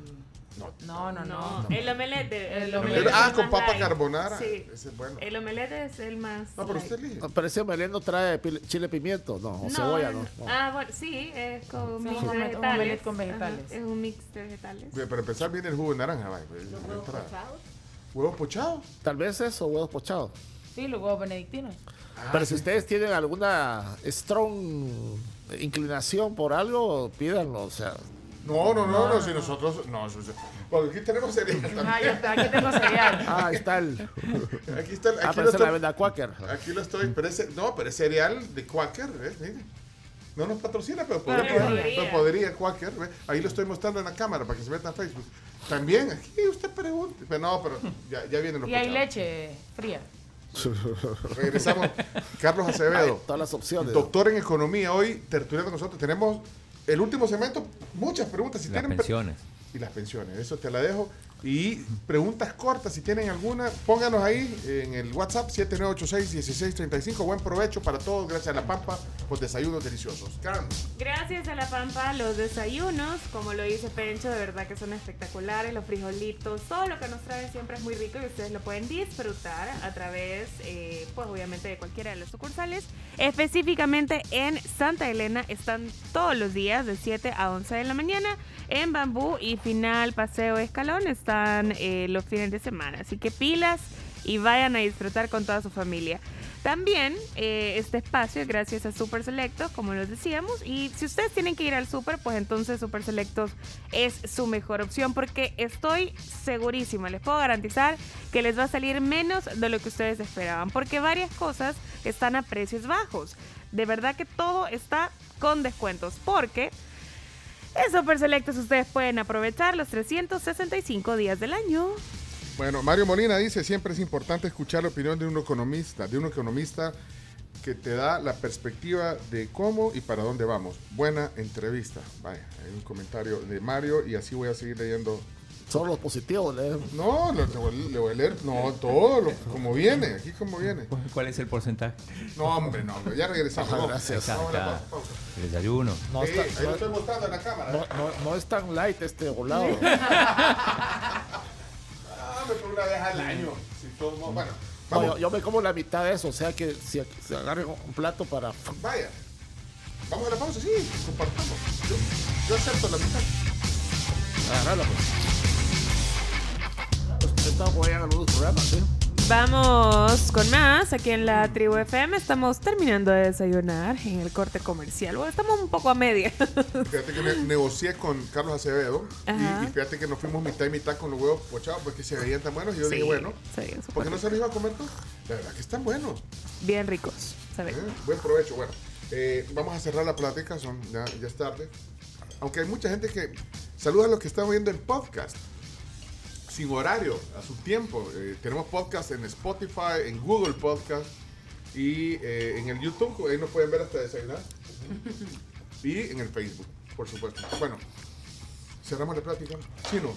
No, no, no. No, el omelette. El El, omelette. omelette Ah, con papa light. carbonara. Sí. Ese es bueno. El omelette es el más. No, pero light. usted elige. Pero ese meleno trae pil- chile pimiento, no, o cebolla, no. no. Ah, bueno, sí, es con Sí, mix un omelette- un vegetales. omelette con vegetales. Ajá, es un mix de vegetales. Para empezar viene el jugo de naranja. vaya, pues, de entrada. ¿Huevos pochados? Tal vez eso, huevos pochados. Sí, los huevos benedictinos. Pero si ustedes tienen alguna strong inclinación por algo, pídanlo, o sea. No, no, no, no, si nosotros. No, bueno, aquí tenemos cereal Ah, también. ya está, aquí tengo cereal. (laughs) Ah, ahí está el. Aquí está el. Ah, Aquí pero lo esa es la estoy, venda Quaker. aquí lo estoy. Pero ese, no, pero es cereal de Quaker, ¿ves? Mire. No nos patrocina, pero Pero podría. podría. Pero podría Quaker, ¿ves? Ahí lo estoy mostrando en la cámara para que se meta en Facebook. También, aquí usted pregunte. Pero no, pero ya, ya vienen los Y hay leche fría. (laughs) Regresamos. Carlos Acevedo. todas las opciones. Doctor en economía, hoy tertuliando con nosotros. Tenemos el último segmento, muchas preguntas. Si Las tienen pre- pensiones. y las pensiones, eso te la dejo. Y preguntas cortas, si tienen alguna, pónganos ahí en el WhatsApp 7986-1635. Buen provecho para todos, gracias a La Pampa por desayunos deliciosos. Karen, Gracias a La Pampa, los desayunos, como lo dice Pencho, de verdad que son espectaculares. Los frijolitos, todo lo que nos trae siempre es muy rico y ustedes lo pueden disfrutar a través, eh, pues obviamente, de cualquiera de las sucursales. Específicamente en Santa Elena están todos los días de 7 a 11 de la mañana. En Bambú y Final Paseo Escalón eh, los fines de semana. Así que pilas y vayan a disfrutar con toda su familia. También eh, este espacio es gracias a Super Selectos, como les decíamos. Y si ustedes tienen que ir al Super, pues entonces Super Selectos es su mejor opción porque estoy segurísima, les puedo garantizar que les va a salir menos de lo que ustedes esperaban. Porque varias cosas están a precios bajos. De verdad que todo está con descuentos. Porque en Super Selectos ustedes pueden aprovechar los 365 días del año. Bueno, Mario Molina dice, siempre es importante escuchar la opinión de un economista, de un economista que te da la perspectiva de cómo y para dónde vamos. Buena entrevista. Vaya, hay un comentario de Mario y así voy a seguir leyendo. Solo los positivos, leer. No, lo- le voy, le voy a leer, no, todo, lo- como viene, aquí como viene. ¿Cuál es el porcentaje? No, hombre, no, hombre, ya regresamos. Gracias. vamos a la Está. pausa, pausa. El desayuno. No, Sí, está- ahí lo estoy mostrando en la cámara. no, no- no es tan light este volado. (laughs) Ah, hombre, por una vez al año. Si todo, bueno, No, vamos, yo, yo me como la mitad de eso, o sea que si se agarre un plato para... vaya. Vamos a la pausa, sí, compartamos. Yo, yo acepto la mitad. Agarrarla, pues. Estamos por ahí en algunos programas, ¿sí? Vamos con más aquí en la Tribu FM. Estamos terminando de desayunar en el corte comercial. Bueno, estamos un poco a media. (laughs) Fíjate que ne- negocié con Carlos Acevedo y, y fíjate que nos fuimos mitad y mitad con los huevos pochados porque se veían tan buenos y yo Sí, dije, bueno, ¿por qué no se los iba a comer tú? La verdad que están buenos. Bien ricos. ¿sabes? ¿eh? Buen provecho. Bueno, eh, vamos a cerrar la plática, son, ya, ya es tarde. Aunque hay mucha gente que saluda a los que están viendo el podcast. Sin horario, a su tiempo. Eh, tenemos podcast en Spotify, en Google Podcast y eh, en el YouTube. Ahí nos pueden ver hasta desayunar. (laughs) y en el Facebook, por supuesto. Bueno, cerramos la plática. Chino,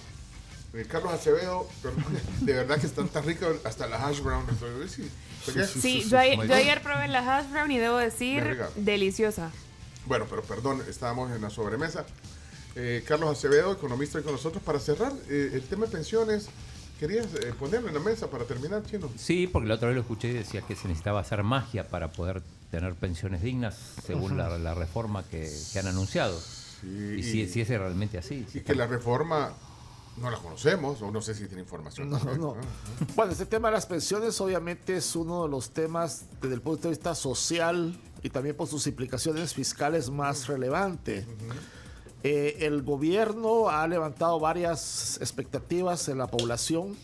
eh, Carlos Acevedo, (laughs) de verdad que están tan ricos hasta las hash brown. Sí. Sí, yo, yo ayer probé la hash brown y debo decir deliciosa. Bueno, pero perdón, estábamos en la sobremesa. Eh, Carlos Acevedo, economista, hoy con nosotros. Para cerrar eh, el tema de pensiones, ¿querías eh, ponerlo en la mesa para terminar, Chino? Sí, porque la otra vez lo escuché y decía que se necesitaba hacer magia para poder tener pensiones dignas según la, la reforma que, que han anunciado. Sí, Y si, si es realmente así. si y que está- la reforma no la conocemos, o no sé si tiene información. No, no. Ah, Bueno, este tema de las pensiones obviamente es uno de los temas desde el punto de vista social y también por sus implicaciones fiscales más relevante. Eh, el gobierno ha levantado varias expectativas en la población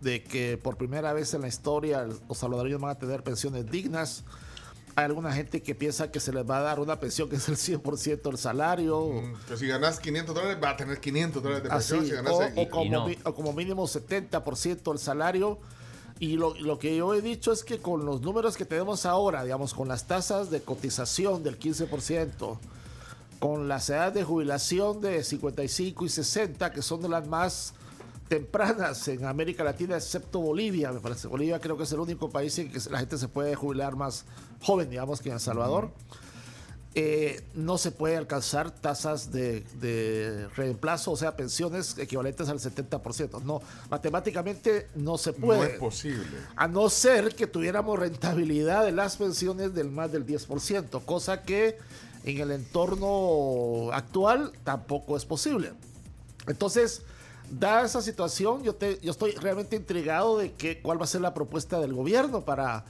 de que por primera vez en la historia los salvadoreños van a tener pensiones dignas. Hay alguna gente que piensa que se les va a dar una pensión que es el 100% del salario. Mm, Pero si ganas 500 dólares, va a tener 500 dólares de Así, pensión. si ganas o, o como, no. o como mínimo 70% del salario. Y lo, lo que yo he dicho es que con los números que tenemos ahora, digamos, con las tasas de cotización del 15%, con las edades de jubilación de 55 y 60, que son de las más tempranas en América Latina, excepto Bolivia, me parece. Bolivia creo que es el único país en que la gente se puede jubilar más joven, digamos, que en El Salvador eh, no se puede alcanzar tasas de, de reemplazo, o sea, pensiones equivalentes al 70%. No, matemáticamente no se no puede. es posible. a no ser que tuviéramos rentabilidad de las pensiones del más del 10%, cosa que en el entorno actual tampoco es posible. Entonces, dada esa situación, yo, te, yo estoy realmente intrigado de que, cuál va a ser la propuesta del gobierno para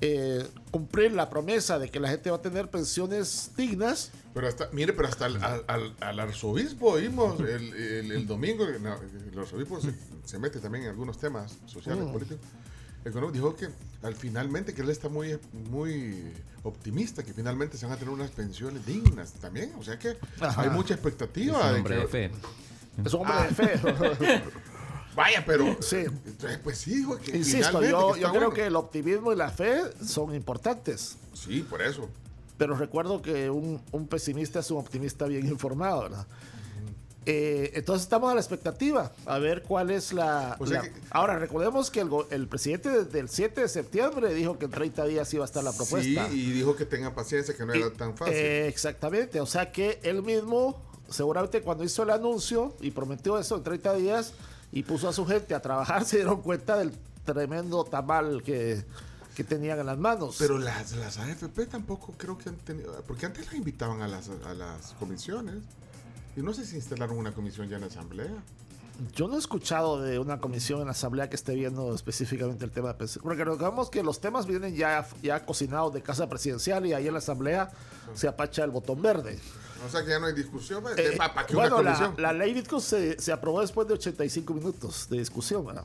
eh, cumplir la promesa de que la gente va a tener pensiones dignas. Pero hasta, mire, pero hasta al, al- al- al arzobispo oímos el, el- el domingo, no, el arzobispo se, se mete también en algunos temas sociales, Mm. políticos. Económicos, dijo que al finalmente que él está muy, muy optimista, que finalmente se van a tener unas pensiones dignas también. O sea que Ajá. hay mucha es expectativa. un de hombre que- de fe. Es un hombre de fe. (laughs) Vaya, pero. Sí. Entonces, pues sí, dijo que. Insisto, yo, que yo está creo bueno. que el optimismo y la fe son importantes. Sí, por eso. Pero recuerdo que un, un pesimista es un optimista bien informado, ¿verdad? Eh, entonces estamos a la expectativa, a ver cuál es la... O sea la- que- Ahora, recordemos que el, el presidente desde el 7 de septiembre dijo que en 30 días iba a estar la propuesta. Sí, y dijo que tengan paciencia, que no era tan fácil. eh, exactamente, o sea que él mismo, seguramente cuando hizo el anuncio y prometió eso en 30 días y puso a su gente a trabajar, (laughs) se dieron cuenta del tremendo tamal que, que tenían en las manos. Pero las, las AFP tampoco creo que han tenido. Porque antes las invitaban a las, a las comisiones. Y no sé si instalaron una comisión ya en la asamblea. Yo no he escuchado de una comisión en la asamblea que esté viendo específicamente el tema de pensiones. Porque recordamos que los temas vienen ya, ya cocinados de casa presidencial y ahí en la asamblea se apacha el botón verde. O sea que ya no hay discusión. ¿para, Eh, ¿para qué bueno, una la, la ley Bitcoin se, se aprobó después de 85 minutos de discusión. ¿verdad?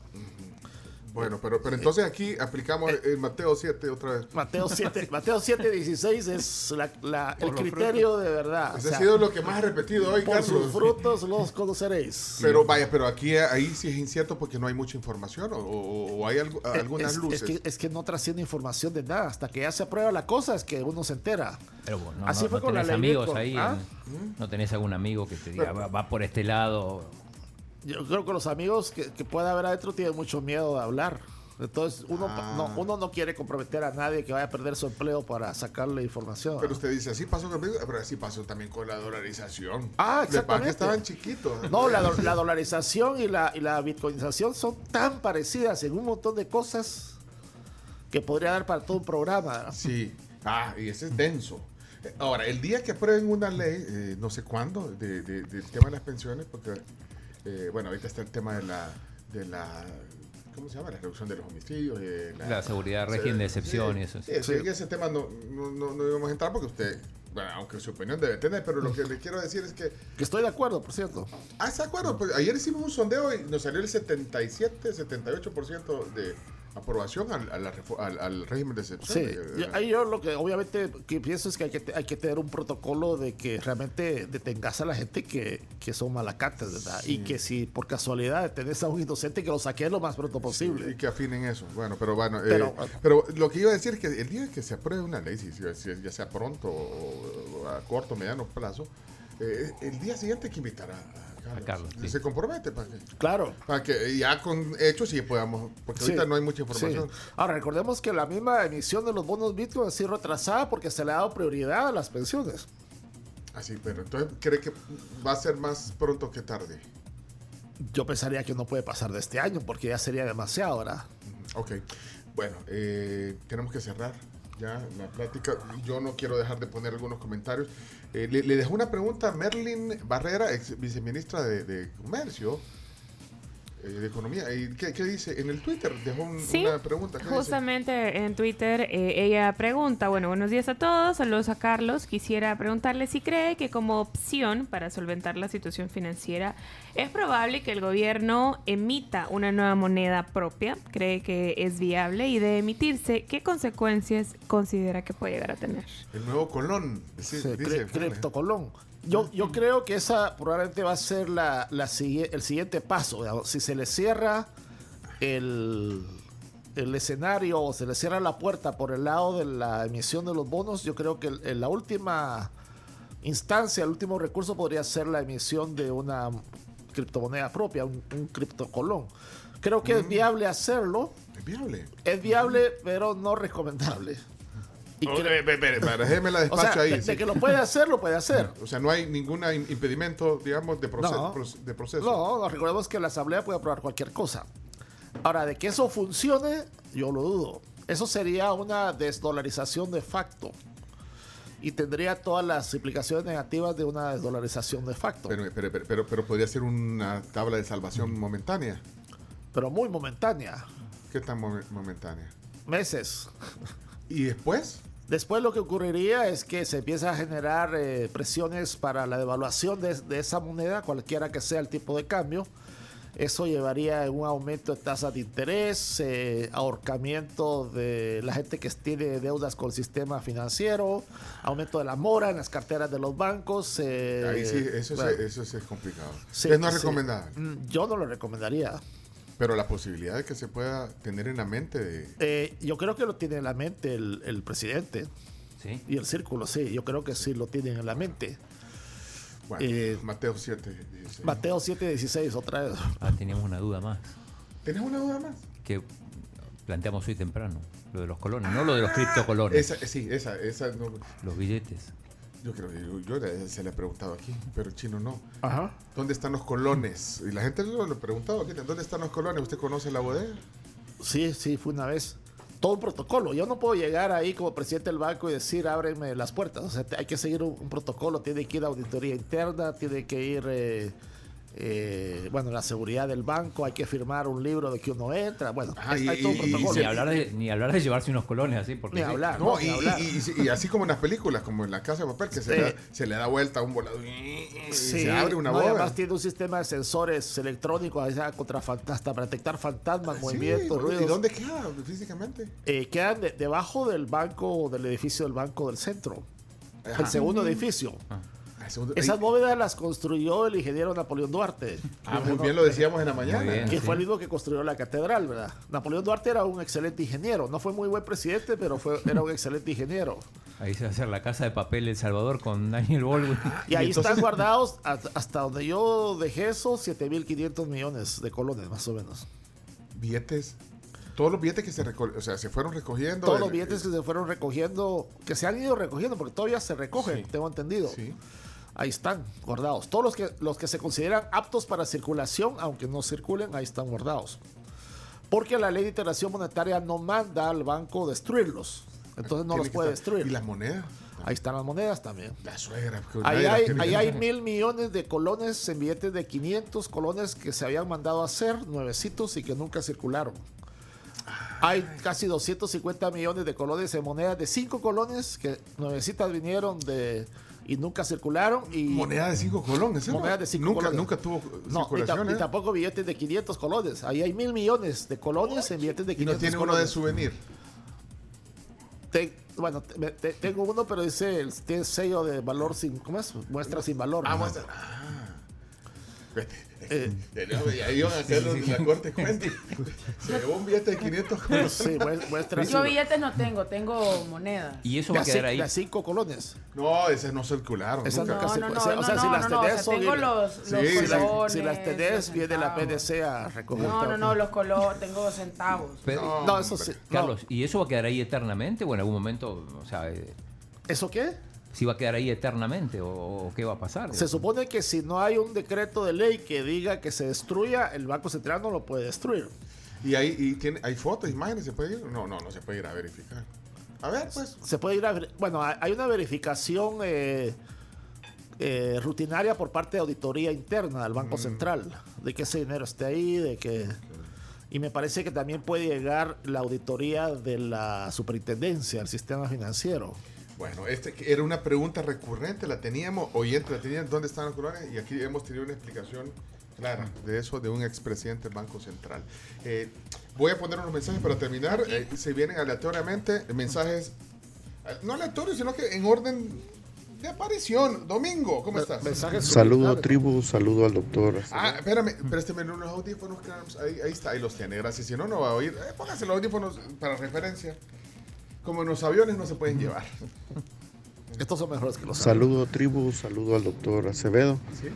Bueno, pero, pero entonces aquí aplicamos Eh, el Mateo 7 otra vez. Mateo 7, (laughs) Mateo 7, 16 es la- la- el criterio de verdad. o Ese sea, ha sido lo que más ha repetido hoy, por sus Carlos. frutos los conoceréis. (laughs) Pero vaya, pero aquí ahí sí es incierto porque no hay mucha información o, o- o hay algo- algunas es, luces. Es que, es que no trasciende información de nada. Hasta que ya se aprueba la cosa es que uno se entera. Pero bueno, no, Así no- fue no con la tenés ley amigos ahí. ¿ah? en- ¿No tenés algún amigo que te diga, va, va por este lado? Yo creo que los amigos que, que pueda haber adentro tienen mucho miedo de hablar. Entonces uno, Ah. no, uno no quiere comprometer a nadie que vaya a perder su empleo para sacarle información. Pero usted dice, así pasó con pero así pasó también con la dolarización. Ah, De exactamente. estaban chiquitos. No, la, do- la dolarización y la, y la bitcoinización son tan parecidas en un montón de cosas que podría dar para todo un programa. Sí. Ah, y ese es denso. Ahora, el día que aprueben una ley, eh, no sé cuándo, de, de- del tema de las pensiones, porque, eh, bueno, ahorita está el tema de la, de la, ¿cómo se llama? La reducción de los homicidios. eh, La seguridad, régimen de excepción y eso, Sí, sí. ese tema no, no, no, no íbamos a entrar porque usted, bueno, aunque su opinión debe tener, pero lo que le quiero decir es que Que estoy de acuerdo, por cierto. Ah, ¿se acuerdan? Pues ayer hicimos un sondeo y nos salió el 77, 78% de aprobación al, a la refo- al, al régimen de excepción. Sí, Eh, ahí yo lo que obviamente que pienso es que hay que, hay que tener un protocolo de que realmente detengas a la gente que, que son malacates, ¿verdad? Y que si por casualidad tenés a un inocente que lo saques lo más pronto y posible. que afinen eso. Bueno, pero bueno. eh, Pero- pero, lo que iba a decir es que el día que se apruebe una ley, si, si- si- ya sea pronto o, o a corto o mediano plazo, eh, el día siguiente hay que invitar a, a A Carlos, sí. Se compromete para que, Claro. para que ya con hechos sí podamos, porque ahorita no hay mucha información. sí. Ahora, recordemos que la misma emisión de los bonos Bitcoin ha sido retrasada porque se le ha dado prioridad a las pensiones. Así, pero entonces cree que va a ser más pronto que tarde. Yo pensaría que no puede pasar de este año porque ya sería demasiado, ¿verdad? Ok, bueno, eh, tenemos que cerrar ya la plática. Yo no quiero dejar de poner algunos comentarios. Eh, le, le dejó una pregunta a Merlin Barrera, ex viceministra de, de Comercio, eh, de Economía. ¿Y qué, qué dice? En el Twitter dejó un- Sí, una pregunta. justamente en Twitter eh, ella pregunta, bueno, buenos días a todos, saludos a Carlos, quisiera preguntarle si cree que como opción para solventar la situación financiera es probable que el gobierno emita una nueva moneda propia, cree que es viable y de emitirse, ¿qué consecuencias considera que puede llegar a tener? El nuevo Colón. Sí, Sí, dice, cri- Criptocolón. Yo, yo creo que esa probablemente va a ser la, la el siguiente paso. digamos. Si se le cierra el, el escenario o se le cierra la puerta por el lado de la emisión de los bonos, yo creo que en la última instancia, el último recurso podría ser la emisión de una criptomoneda propia, un, un criptocolón. Creo que es viable hacerlo. Es viable. Es viable, pero no recomendable. Y Oh, eh, espere, espere, déjemela (laughs) o sea, ahí. de, sí. de que lo puede hacer, lo puede hacer. O sea, no hay ningún impedimento, digamos, de, proce- No. proce- de proceso. No, no, recordemos que la Asamblea puede aprobar cualquier cosa. Ahora, de que eso funcione, yo lo dudo. Eso sería una desdolarización de facto. Y tendría todas las implicaciones negativas de una desdolarización de facto. Pero, pero, pero, pero, pero podría ser una tabla de salvación momentánea. pero muy momentánea. ¿Qué tan momen- momentánea? Meses. ¿Y después? Después lo que ocurriría es que se empieza a generar eh, presiones para la devaluación de, de esa moneda, cualquiera que sea el tipo de cambio. Eso llevaría a un aumento de tasas de interés, eh, ahorcamiento de la gente que tiene deudas con el sistema financiero, aumento de la mora en las carteras de los bancos. eh, Ahí sí, eso, bueno, sí, eso es complicado. sí, Entonces no es sí. recomendable. Mm, Yo no lo recomendaría. Pero la posibilidad de que se pueda tener en la mente de... Eh, yo creo que lo tiene en la mente el, el presidente ¿Sí? y el círculo, sí. Yo creo que sí lo tienen en la mente. Bueno, Eh, Mateo 7. dice. Mateo 7:16, otra vez. Ah, teníamos una duda más ¿Tenés una duda más? que planteamos hoy temprano. Lo de los colones, no lo de los criptocolones. Esa, sí, esa, esa no- Los billetes. Yo creo que yo, yo le- se le he preguntado aquí, pero el chino no. Ajá. ¿Dónde están los colones? Y la gente lo, lo ha preguntado aquí, ¿dónde están los colones? ¿Usted conoce la bodega? Sí, sí, fue una vez. Todo un protocolo. Yo no puedo llegar ahí como presidente del banco y decir, ábreme las puertas. O sea, hay que seguir un, un protocolo. Tiene que ir a auditoría interna, tiene que ir eh, eh, bueno, la seguridad del banco, hay que firmar un libro de que uno entra, bueno, Ajá, hay, y- hay todo un y- y protocolo. Ni hablar, de, ni hablar de llevarse unos colones así, porque Ni sí. hablar, No, no, y, ni hablar. y- y- y así como en las películas, como en la casa de papel, que se, Sí. le, da- se le da vuelta a un volador y Sí, se abre una no, y boda. además tiene un sistema de sensores electrónicos contra hasta para detectar fantasmas, Sí, movimientos, ¿y ruidos. dónde queda físicamente? Eh, quedan de- debajo del banco, del edificio del Banco del Centro. Ajá. El segundo edificio. Ah, segundo- Esas bóvedas las construyó el ingeniero Napoleón Duarte. ah, muy bien lo decíamos en la mañana. Bien. que Sí. fue el mismo que construyó la catedral, ¿verdad? Napoleón Duarte era un excelente ingeniero. No fue muy buen presidente, pero fue, era un excelente ingeniero. Ahí se va a hacer la casa de papel El Salvador con Daniel Baldwin. Y ahí entonces- están guardados hasta, donde yo dejé eso, 7.500 millones de colones, más o menos. Billetes, todos los billetes que se o sea, se fueron recogiendo. Todos el- los billetes que se fueron recogiendo, que se han ido recogiendo, porque todavía se recogen, Sí. tengo entendido. Sí. Ahí están guardados. Todos los que, los que se consideran aptos para circulación, aunque no circulen, ahí están guardados. Porque la ley de integración monetaria no manda al banco destruirlos. Entonces no los puede estar- destruir. Y las monedas. Ahí están las monedas también. La suegra. Ahí hay mil millones de colones en billetes de 500 colones que se habían mandado a hacer, nuevecitos y que nunca circularon. Hay casi 250 millones de colones en monedas de 5 colones que nuevecitas vinieron de y nunca circularon. Y Moneda de 5 colones. ¿eh? Monedas de cinco nunca, colones. Nunca tuvo no, y, circulación. y ¿eh? tampoco billetes de 500 colones. Ahí hay mil millones de colones en billetes de Y 500 no tiene uno colones. de souvenir. Te- bueno, te- te- tengo uno, pero dice, tiene sello de valor sin, ¿cómo es? Muestra sin valor. Ah, muestra. Ah. Eh, (laughs) ya iban a hacer los de la corte cuenta. Se llevó un billete de 500 colones. sí, muestra Yo billetes no tengo, tengo monedas. Y eso va a quedar ahí. a cinco colones. No, esas no circularon. Esas nunca. No, no, no, o sea, no, no, si no, las no, o tenés, sea, tengo los, Sí, los si las- colones. Si las tenés, viene la. PDC a recoger. No, no, no, los colores, tengo centavos. Pero- No, eso sí. no. Carlos, ¿y eso va a quedar ahí eternamente o en algún momento, o sea, eh, ¿Eso qué? Si va a quedar ahí eternamente o, o qué va a pasar? Se supone que si no hay un decreto de ley que diga que se destruya, el Banco Central no lo puede destruir. Y ahí y tiene, hay fotos, imágenes, ¿se puede ir? No, no, no se puede ir a verificar. A ver, pues. Se puede ir a... ver- Bueno, hay hay una verificación eh, eh, rutinaria por parte de auditoría interna del Mm. Banco Central, de que ese dinero esté ahí, de que... Y me parece que también puede llegar la auditoría de la superintendencia del sistema financiero. Bueno, este era una pregunta recurrente, la teníamos, oyentes la tenían, ¿dónde están los colones? Y aquí hemos tenido una explicación clara de eso de un expresidente del Banco Central. Eh, voy a poner unos mensajes para terminar. Eh, se vienen aleatoriamente mensajes, eh, no aleatorios, sino que en orden de aparición. Domingo, ¿cómo estás? Mensajes Saludo tribu, saludo al doctor. Ah, espérame, présteme unos audífonos. Ahí, ahí está, ahí los tiene, gracias. Si no, no va a oír. Eh, póngase los audífonos para referencia. Como en los aviones no se pueden llevar. (laughs) Estos son mejores que los Saludo tribu, saludo al doctor Acevedo. ¿Sí?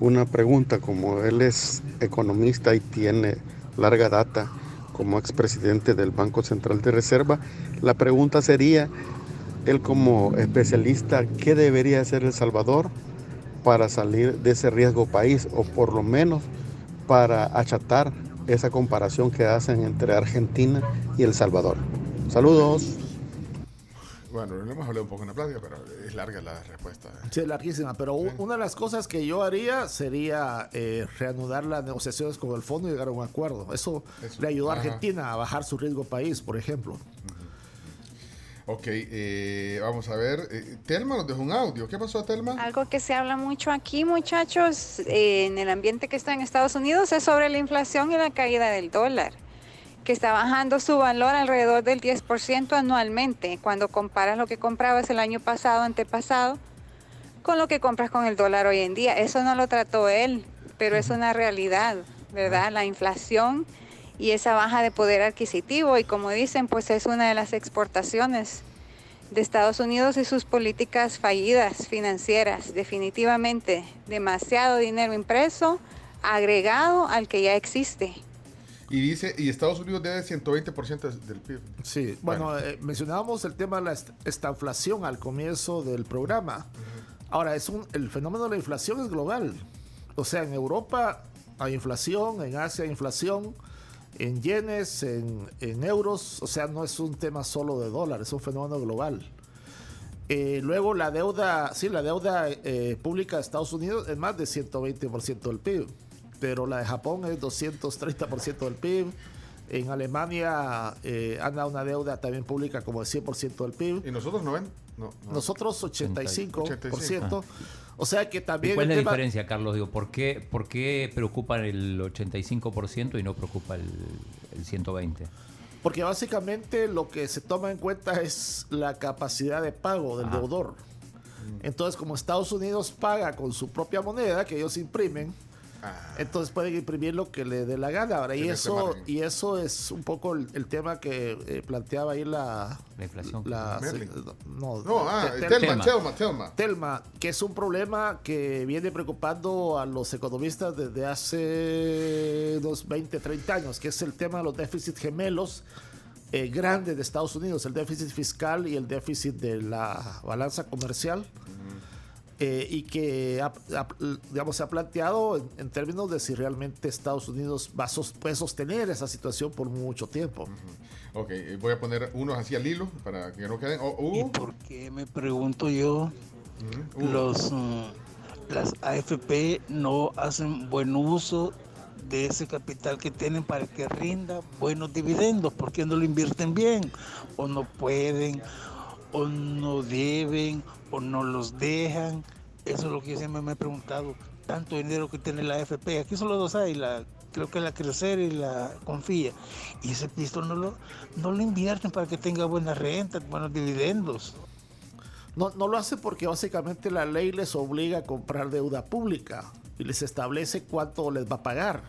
Una pregunta, como él es economista y tiene larga data como expresidente del Banco Central de Reserva, la pregunta sería, él como especialista, ¿qué debería hacer El Salvador para salir de ese riesgo país o por lo menos para achatar esa comparación que hacen entre Argentina y El Salvador? Saludos. Bueno, lo hemos hablado un poco en la plática, pero es larga la respuesta. Sí, larguísima, pero una de las cosas que yo haría sería eh, reanudar las negociaciones con el fondo y llegar a un acuerdo. Eso, Eso. le ayudó a Ajá. Argentina a bajar su riesgo país, por ejemplo. Ok, eh, vamos a ver. Eh, Telma nos dejó un audio. ¿Qué pasó, Telma? Algo que se habla mucho aquí, muchachos, eh, en el ambiente que está en Estados Unidos es sobre la inflación y la caída del dólar, que está bajando su valor alrededor del 10% anualmente cuando comparas lo que comprabas el año pasado, antepasado, con lo que compras con el dólar hoy en día. Eso no lo trató él, pero es una realidad, ¿verdad? La inflación y esa baja de poder adquisitivo y como dicen, pues es una de las exportaciones de Estados Unidos y sus políticas fallidas financieras. Definitivamente demasiado dinero impreso agregado al que ya existe. Y dice, y Estados Unidos debe 120% del PIB. Sí, bueno, eh, mencionábamos el tema de la est- estanflación al comienzo del programa. Ahora, es un, el fenómeno de la inflación es global. O sea, en Europa hay inflación, en Asia hay inflación, en yenes, en, en euros. O sea, no es un tema solo de dólares, es un fenómeno global. Eh, luego la deuda, sí, la deuda eh, pública de Estados Unidos es más de 120% del PIB. Pero la de Japón es 230% del PIB. En Alemania eh, anda una deuda también pública como el 100% del PIB. ¿Y nosotros no ven? No, no. Nosotros 85%. 85. O sea que ¿Y también... cuál es la tema- diferencia, Carlos? Digo, ¿por qué, ¿Por qué preocupa el 85% y no preocupa el, el 120%? Porque básicamente lo que se toma en cuenta es la capacidad de pago del deudor. Entonces, como Estados Unidos paga con su propia moneda que ellos imprimen, Ah, entonces pueden imprimir lo que le dé la gana. Ahora, y eso, y eso es un poco el, el tema que eh, planteaba ahí la... La inflación. la no, no, ah, Te- Telma, Telma. Telma, Telma. Telma, que es un problema que viene preocupando a los economistas desde hace unos 20, 30 años, que es el tema de los déficits gemelos eh, grandes de Estados Unidos, el déficit fiscal y el déficit de la balanza comercial. Eh, y que ha- ha- digamos, se ha planteado en, en términos de si realmente Estados Unidos va a sos- puede sostener esa situación por mucho tiempo. Ok, eh, voy a poner unos así al hilo para que no queden. Oh, ¿Y por qué me pregunto yo? uh, Los, mm, las AFP no hacen buen uso de ese capital que tienen para que rinda buenos dividendos. ¿Por qué no lo invierten bien? O no pueden, o no deben, o no los dejan. Eso es lo que yo siempre me he preguntado. Tanto dinero que tiene la AFP. Aquí solo dos hay, la, creo que la Crecer y la Confía. Y ese pisto no lo, no lo invierten para que tenga buenas rentas, buenos dividendos. No, no lo hace porque básicamente la ley les obliga a comprar deuda pública y les establece cuánto les va a pagar.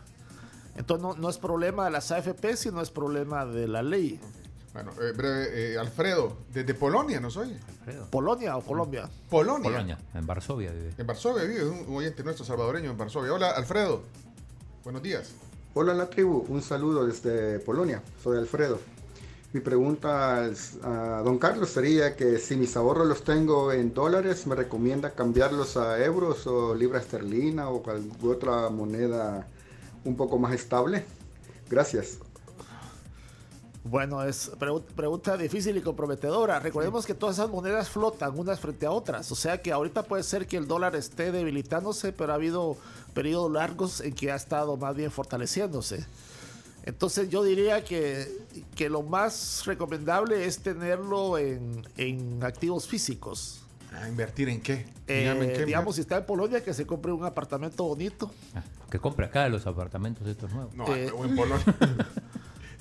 Entonces no, no es problema de las AFP, sino es problema de la ley. Bueno, eh, breve, eh, Alfredo, desde Polonia, ¿no soy? Alfredo. Polonia o Colombia. Polonia. Polonia, en Varsovia vive. En Varsovia vive, un, un oyente nuestro salvadoreño en Varsovia. Hola, Alfredo. Buenos días. Hola la tribu, un saludo desde Polonia, soy Alfredo. Mi pregunta al- a don Carlos sería que si mis ahorros los tengo en dólares, ¿me recomienda cambiarlos a euros o libra esterlina o cualquier otra moneda un poco más estable? Gracias. Bueno, es pregu- pregunta difícil y comprometedora. Recordemos que todas esas monedas flotan unas frente a otras. O sea que ahorita puede ser que el dólar esté debilitándose, pero ha habido periodos largos en que ha estado más bien fortaleciéndose. Entonces yo diría que, que lo más recomendable es tenerlo en, en activos físicos. Ah, ¿Invertir en qué? Eh, Dígame en qué. digamos, si está en Polonia, que se compre un apartamento bonito. Ah, que compre acá los apartamentos estos nuevos. No, eh, o en Polonia. (laughs)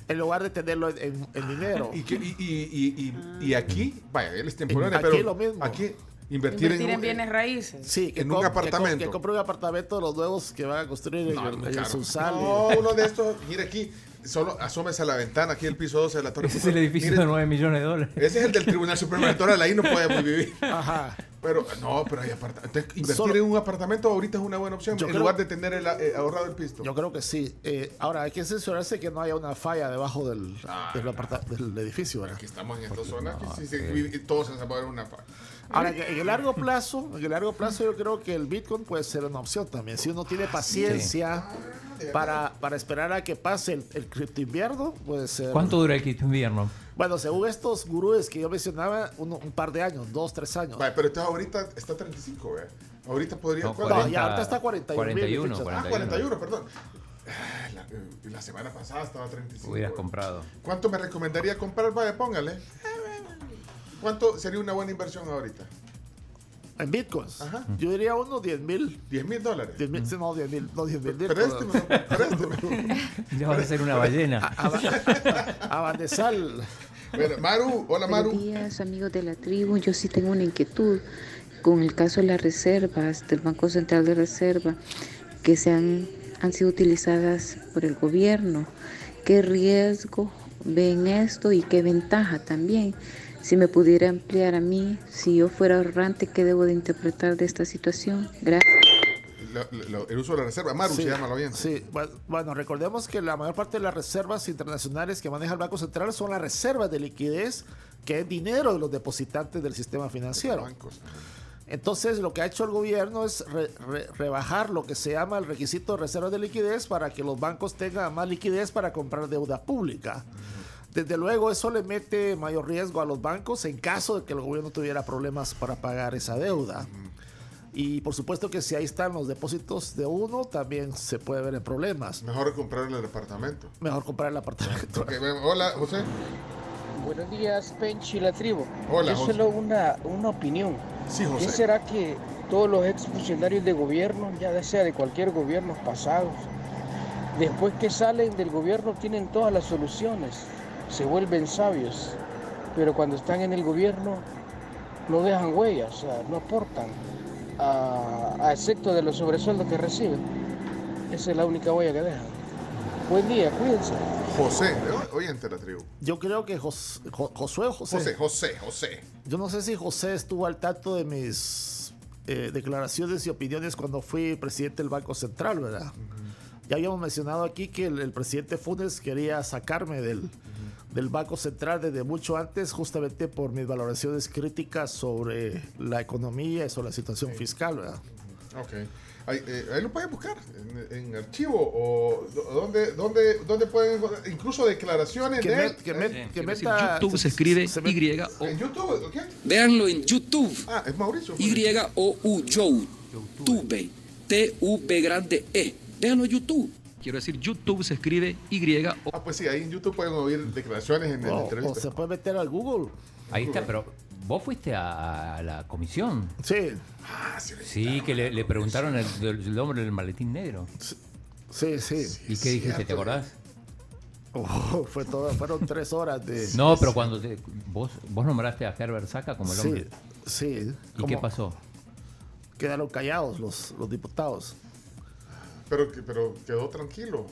En lugar de tenerlo en, dinero. ¿Y, qué- y, y, y, y, y aquí, vaya, él está en Polonia, Aquí pero lo mismo. aquí invertir, Invertir en un- bienes raíces. Sí, que en un que apartamento. Que, compre un apartamento de los nuevos que van a construir No, en, el- no, en. No, uno de estos, mire aquí, solo asómese a la ventana, aquí el piso 12 de la Torre. Ese es el edificio Mire, de 9 millones de dólares. Ese es el del Tribunal Supremo Electoral, ahí no podemos vivir. Ajá. Pero, no, pero hay apartamentos. Invertir Solo- en un apartamento ahorita es una buena opción, en creo- lugar de tener el, eh, ahorrado el pisto. Yo creo que sí. Eh, ahora, hay que censurarse que no haya una falla debajo del, Ah, del, aparta- del edificio. ¿verdad? Aquí estamos en esta zona, no, que sí, sí, sí. vive- todos se van a una fa- Ahora, en el largo plazo, en el largo plazo yo creo que el Bitcoin puede ser una opción también. Si uno tiene paciencia para, para esperar a que pase el, el cripto invierno, puede ser. ¿Cuánto dura el quito invierno? Bueno, según estos gurúes que yo mencionaba, un par de años, dos, tres años. Vale, pero entonces ahorita está 35, ¿ve? Ahorita podría. No, ¿cuánto? No, ya ahorita está 41 mil 41, fichas. Ah, 41. 41, perdón. La, eh, la semana pasada estaba 35. Hubieras comprado. ¿Cuánto me recomendaría comprar? Vaya, póngale. ¿Cuánto sería una buena inversión ahorita? En Bitcoins. Ajá. Yo diría unos 10 mil. 10 mil dólares. 10 mil, sí, no, 10 mil, no, 10 mil. Présteme, présteme. (laughs) Ya vas a ser una ballena. A Bandesal. Bueno, Maru, hola Maru. Buenos días, amigos de la tribu. Yo sí tengo una inquietud con el caso de las reservas del Banco Central de Reserva que se han, han sido utilizadas por el gobierno. ¿Qué riesgo ven esto y qué ventaja también? Si me pudiera ampliar a mí, si yo fuera ahorrante, ¿qué debo de interpretar de esta situación? Gracias. El uso de la reserva. Maru Sí, se llama lo bien. Sí, bueno, recordemos que la mayor parte de las reservas internacionales que maneja el Banco Central son las reservas de liquidez, que es dinero de los depositantes del sistema financiero. Bancos. Entonces, lo que ha hecho el gobierno es re- re- rebajar lo que se llama el requisito de reservas de liquidez para que los bancos tengan más liquidez para comprar deuda pública. Desde luego, eso le mete mayor riesgo a los bancos en caso de que el gobierno tuviera problemas para pagar esa deuda. Y por supuesto que si ahí están los depósitos de uno, también se puede ver en problemas. Mejor comprar el departamento. Mejor comprar el apartamento. Hola, José. Buenos días, Penchi y la tribu. Hola, Yo José. solo una, una opinión. Sí, ¿Qué José. será que todos los exfuncionarios de gobierno, ya sea de cualquier gobierno pasados, después que salen del gobierno tienen todas las soluciones, se vuelven sabios, pero cuando están en el gobierno no dejan huellas, o sea, no aportan, a, a excepto de los sobresueldos que reciben. Esa es la única huella que dejan. Buen día, cuídense. José, oyente de la tribu. Yo creo que Jos- Jo- Josué o José. José, José, José. Yo no sé si José estuvo al tanto de mis eh, declaraciones y opiniones cuando fui presidente del Banco Central, ¿verdad? Ya habíamos mencionado aquí que el, el presidente Funes quería sacarme del, del Banco Central desde mucho antes, justamente por mis valoraciones críticas sobre la economía y sobre la situación fiscal, ¿verdad? Ok. Ahí, eh, ahí lo pueden buscar en, en archivo o donde, donde, donde pueden encontrar incluso declaraciones Que de met- que Eh, met- que es decir, meta- YouTube se escribe se met- Y o ¿En YouTube? ¿Qué? Véanlo en YouTube. Ah, es Mauricio. Y O U Joe. Tube. T U B grande E. Véanlo en YouTube. Quiero decir, YouTube se escribe Y O. Ah, pues sí, ahí en YouTube pueden oír declaraciones en, en O, o se puede meter al Google. Ahí está, pero vos fuiste a, a la comisión. Sí. Ah, Sí, que le, le preguntaron el, el- el nombre del maletín negro. Sí, sí. ¿Y qué dijiste? ¿Te acordás? Oh, fue todo, fueron tres horas de... No, pero cuando te- vos, vos nombraste a Herbert Saca como el Sí, hombre. sí. ¿Y qué pasó? Quedaron callados los, los diputados. Pero, pero quedó tranquilo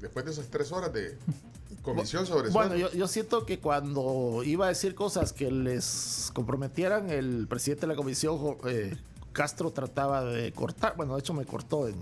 después de esas tres horas de (laughs) comisión sobre Bueno, yo, yo siento que cuando iba a decir cosas que les comprometieran, el presidente de la comisión, eh, Castro, trataba de cortar. Bueno, de hecho me cortó en,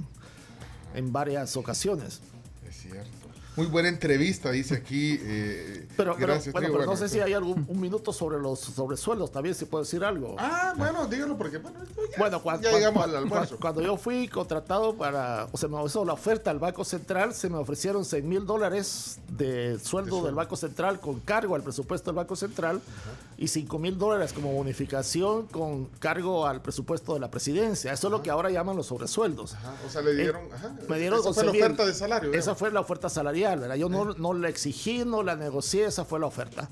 en varias ocasiones. Es cierto. Muy buena entrevista, dice aquí. eh, Pero, pero, gracias, bueno, Trigo. pero no Bueno, sé si hay algún un minuto sobre los sobresueldos. También se puede decir algo. Ah, bueno, dígalo porque bueno, ya, Bueno, cuan- ya cuan- llegamos cuan- al almuerzo. Cuando yo fui contratado para, o sea, me hizo la oferta al Banco Central, se me ofrecieron 6 mil dólares de sueldo del Banco Central con cargo al presupuesto del Banco Central y 5 mil dólares como bonificación con cargo al presupuesto de la presidencia. Eso es lo que ahora llaman los sobresueldos. Ajá, o sea, le dieron. Eh, me dieron esa fue la 12,000. oferta de salario. Esa digamos. fue la oferta salarial, ¿verdad? Yo no, no la exigí, no la negocié, esa fue la oferta.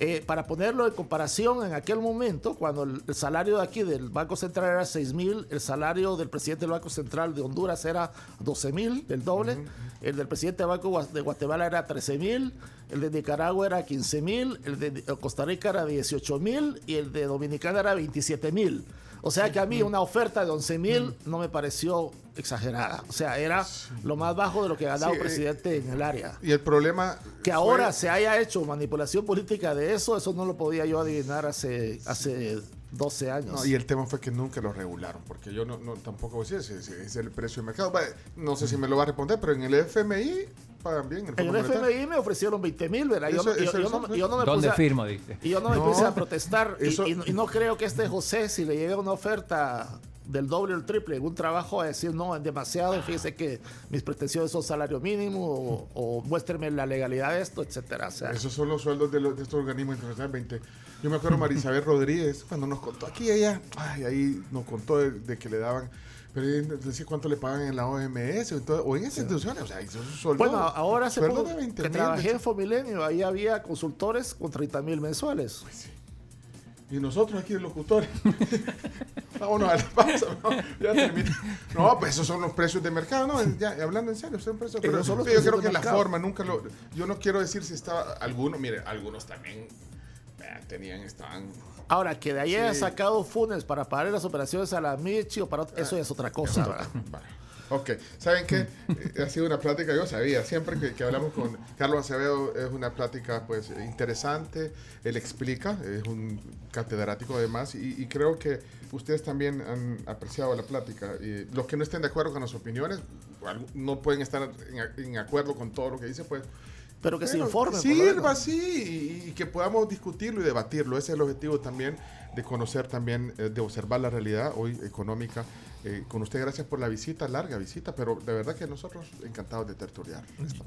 Eh, para ponerlo en comparación, en aquel momento, cuando el, el salario de aquí del Banco Central era 6 mil, el salario del presidente del Banco Central de Honduras era 12 mil, el doble. El del presidente del Banco de Guatemala era 13 mil, el de Nicaragua era 15 mil, el de Costa Rica era 18 mil y el de Dominicana era 27 mil. O sea que a mí una oferta de 11 mil no me pareció exagerada. O sea, era lo más bajo de lo que ganaba Sí, un eh, presidente en el área. Y el problema. Que fue- ahora se haya hecho manipulación política de eso, eso no lo podía yo adivinar hace, hace 12 años. No, y el tema fue que nunca lo regularon, porque yo no, no tampoco voy a decir si, es el precio de mercado. No sé si me lo va a responder, pero en el FMI pagan bien. en Fondo el Monetario. FMI me ofrecieron 20 mil, ¿verdad? Yo, Eso- no- yo- eso- yo eso- no, yo no me ¿Dónde puse a- firmo? Dice. Y yo no me No, puse a protestar. y- eso- y, y no creo que este José, si le llega una oferta del doble o el triple en un trabajo, a decir no, es demasiado, fíjese que mis pretensiones son salario mínimo o, o muéstreme la legalidad de esto, etcétera. O sea, Esos son los sueldos de, los- de estos organismos internacionales. 20. Yo me acuerdo (laughs) Marisabel Rodríguez, cuando nos contó aquí ella, ay, ahí nos contó de, de que le daban, pero decía cuánto le pagan en la OMS o en, todo- o en esas instituciones. O sea, bueno, ahora se sueldos pudo, de 20 que trabajé en Fomilenio, ahí había consultores con 30 mil mensuales. Y nosotros aquí locutores. (laughs) Vámonos a la pausa. ¿no? Ya termina. No, pues esos son los precios de mercado, ¿no? Ya, hablando en serio, son precios. Pero Esos son los yo creo que la mercado. forma, nunca lo. Yo no quiero decir si estaba. Algunos, mire, algunos también tenían, estaban. Ahora, que de ahí haya Sí. sacado Funes para pagar las operaciones a la Michi o para ot- eso ya es otra cosa. ¿verdad? Ok, ¿saben qué? Eh, ha sido una plática, yo sabía, siempre que, que hablamos con Carlos Acevedo es una plática pues interesante, él explica, es un catedrático además y, y creo que ustedes también han apreciado la plática. Y los que no estén de acuerdo con las opiniones, no pueden estar en, en acuerdo con todo lo que dice, pues... Pero que se lo Sirva, sí, y, y que podamos discutirlo y debatirlo. Ese es el objetivo también de conocer también, eh, de observar la realidad hoy económica eh, con usted. Gracias por la visita, larga visita, pero de verdad que nosotros encantados de tertuliar.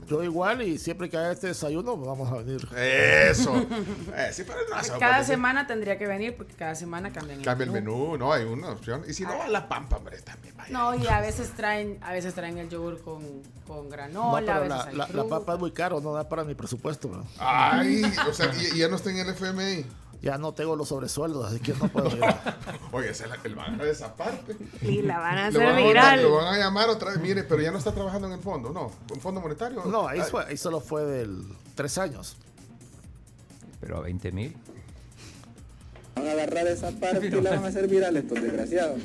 Yo igual y siempre que haya este desayuno vamos a venir. Eso. (laughs) Eh, sí, pero no, Cada semana tendría que venir porque cada semana cambian el Cambia el menú. menú, no hay una opción. Y si no, a la pampa, hombre, también vaya. No, y a veces traen, a veces traen el yogur con, con No, granola, a veces la, hay la- la fruta. papa es muy caro, no da para mi presupuesto. ¿no? Ay, o sea, (laughs) y, y ya no está en el FMI. Ya no tengo los sobresueldos, así que no puedo ir. (laughs) Oye, esa es la, el van a esa parte. Y la van a Lo hacer van, a, viral. lo van a llamar otra vez. Mire, pero ya no está trabajando en el fondo, ¿no? ¿En fondo monetario? No, ahí, Ay, fue, ahí solo fue del tres años. Pero a 20 mil. Van a agarrar esa parte y la van a hacer viral estos desgraciados.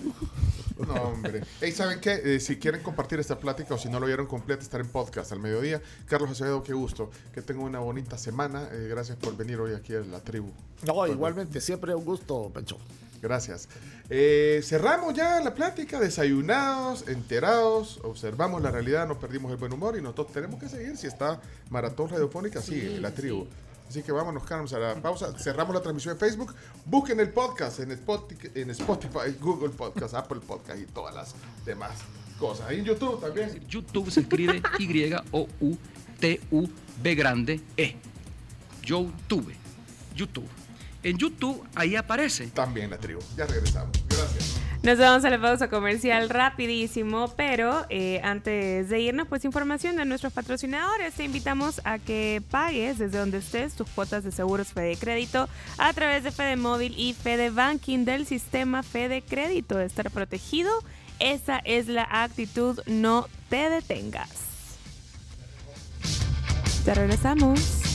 No, hombre. Hey, ¿saben qué? Eh, si quieren compartir esta plática o si no lo vieron completa, estar en podcast al mediodía. Carlos Acevedo, qué gusto. Que tengan una bonita semana. Eh, gracias por venir hoy aquí a la tribu. No, igualmente, siempre un gusto, Pencho. Gracias. Eh, cerramos ya la plática, desayunados, enterados, observamos la realidad, no perdimos el buen humor y nosotros tenemos que seguir. Si está Maratón Radiofónica, sigue la tribu. Así que vámonos, Carlos, a la pausa. Cerramos la transmisión de Facebook. Busquen el podcast en Spotify, en Spotify (laughs) Google Podcast, Apple Podcast y todas las demás cosas. Ahí en YouTube también. YouTube se escribe (laughs) Y-O-U-T-U-B grande E. YouTube. YouTube. En YouTube ahí aparece. También la tribu. Ya regresamos. Gracias. Nos vamos a la pausa comercial rapidísimo, pero eh, antes de irnos, pues información de nuestros patrocinadores. Te invitamos a que pagues desde donde estés tus cuotas de seguros Fede Crédito a través de Fede Móvil y Fede Banking del sistema Fede Crédito. Estar protegido, esa es la actitud, no te detengas. Te regresamos.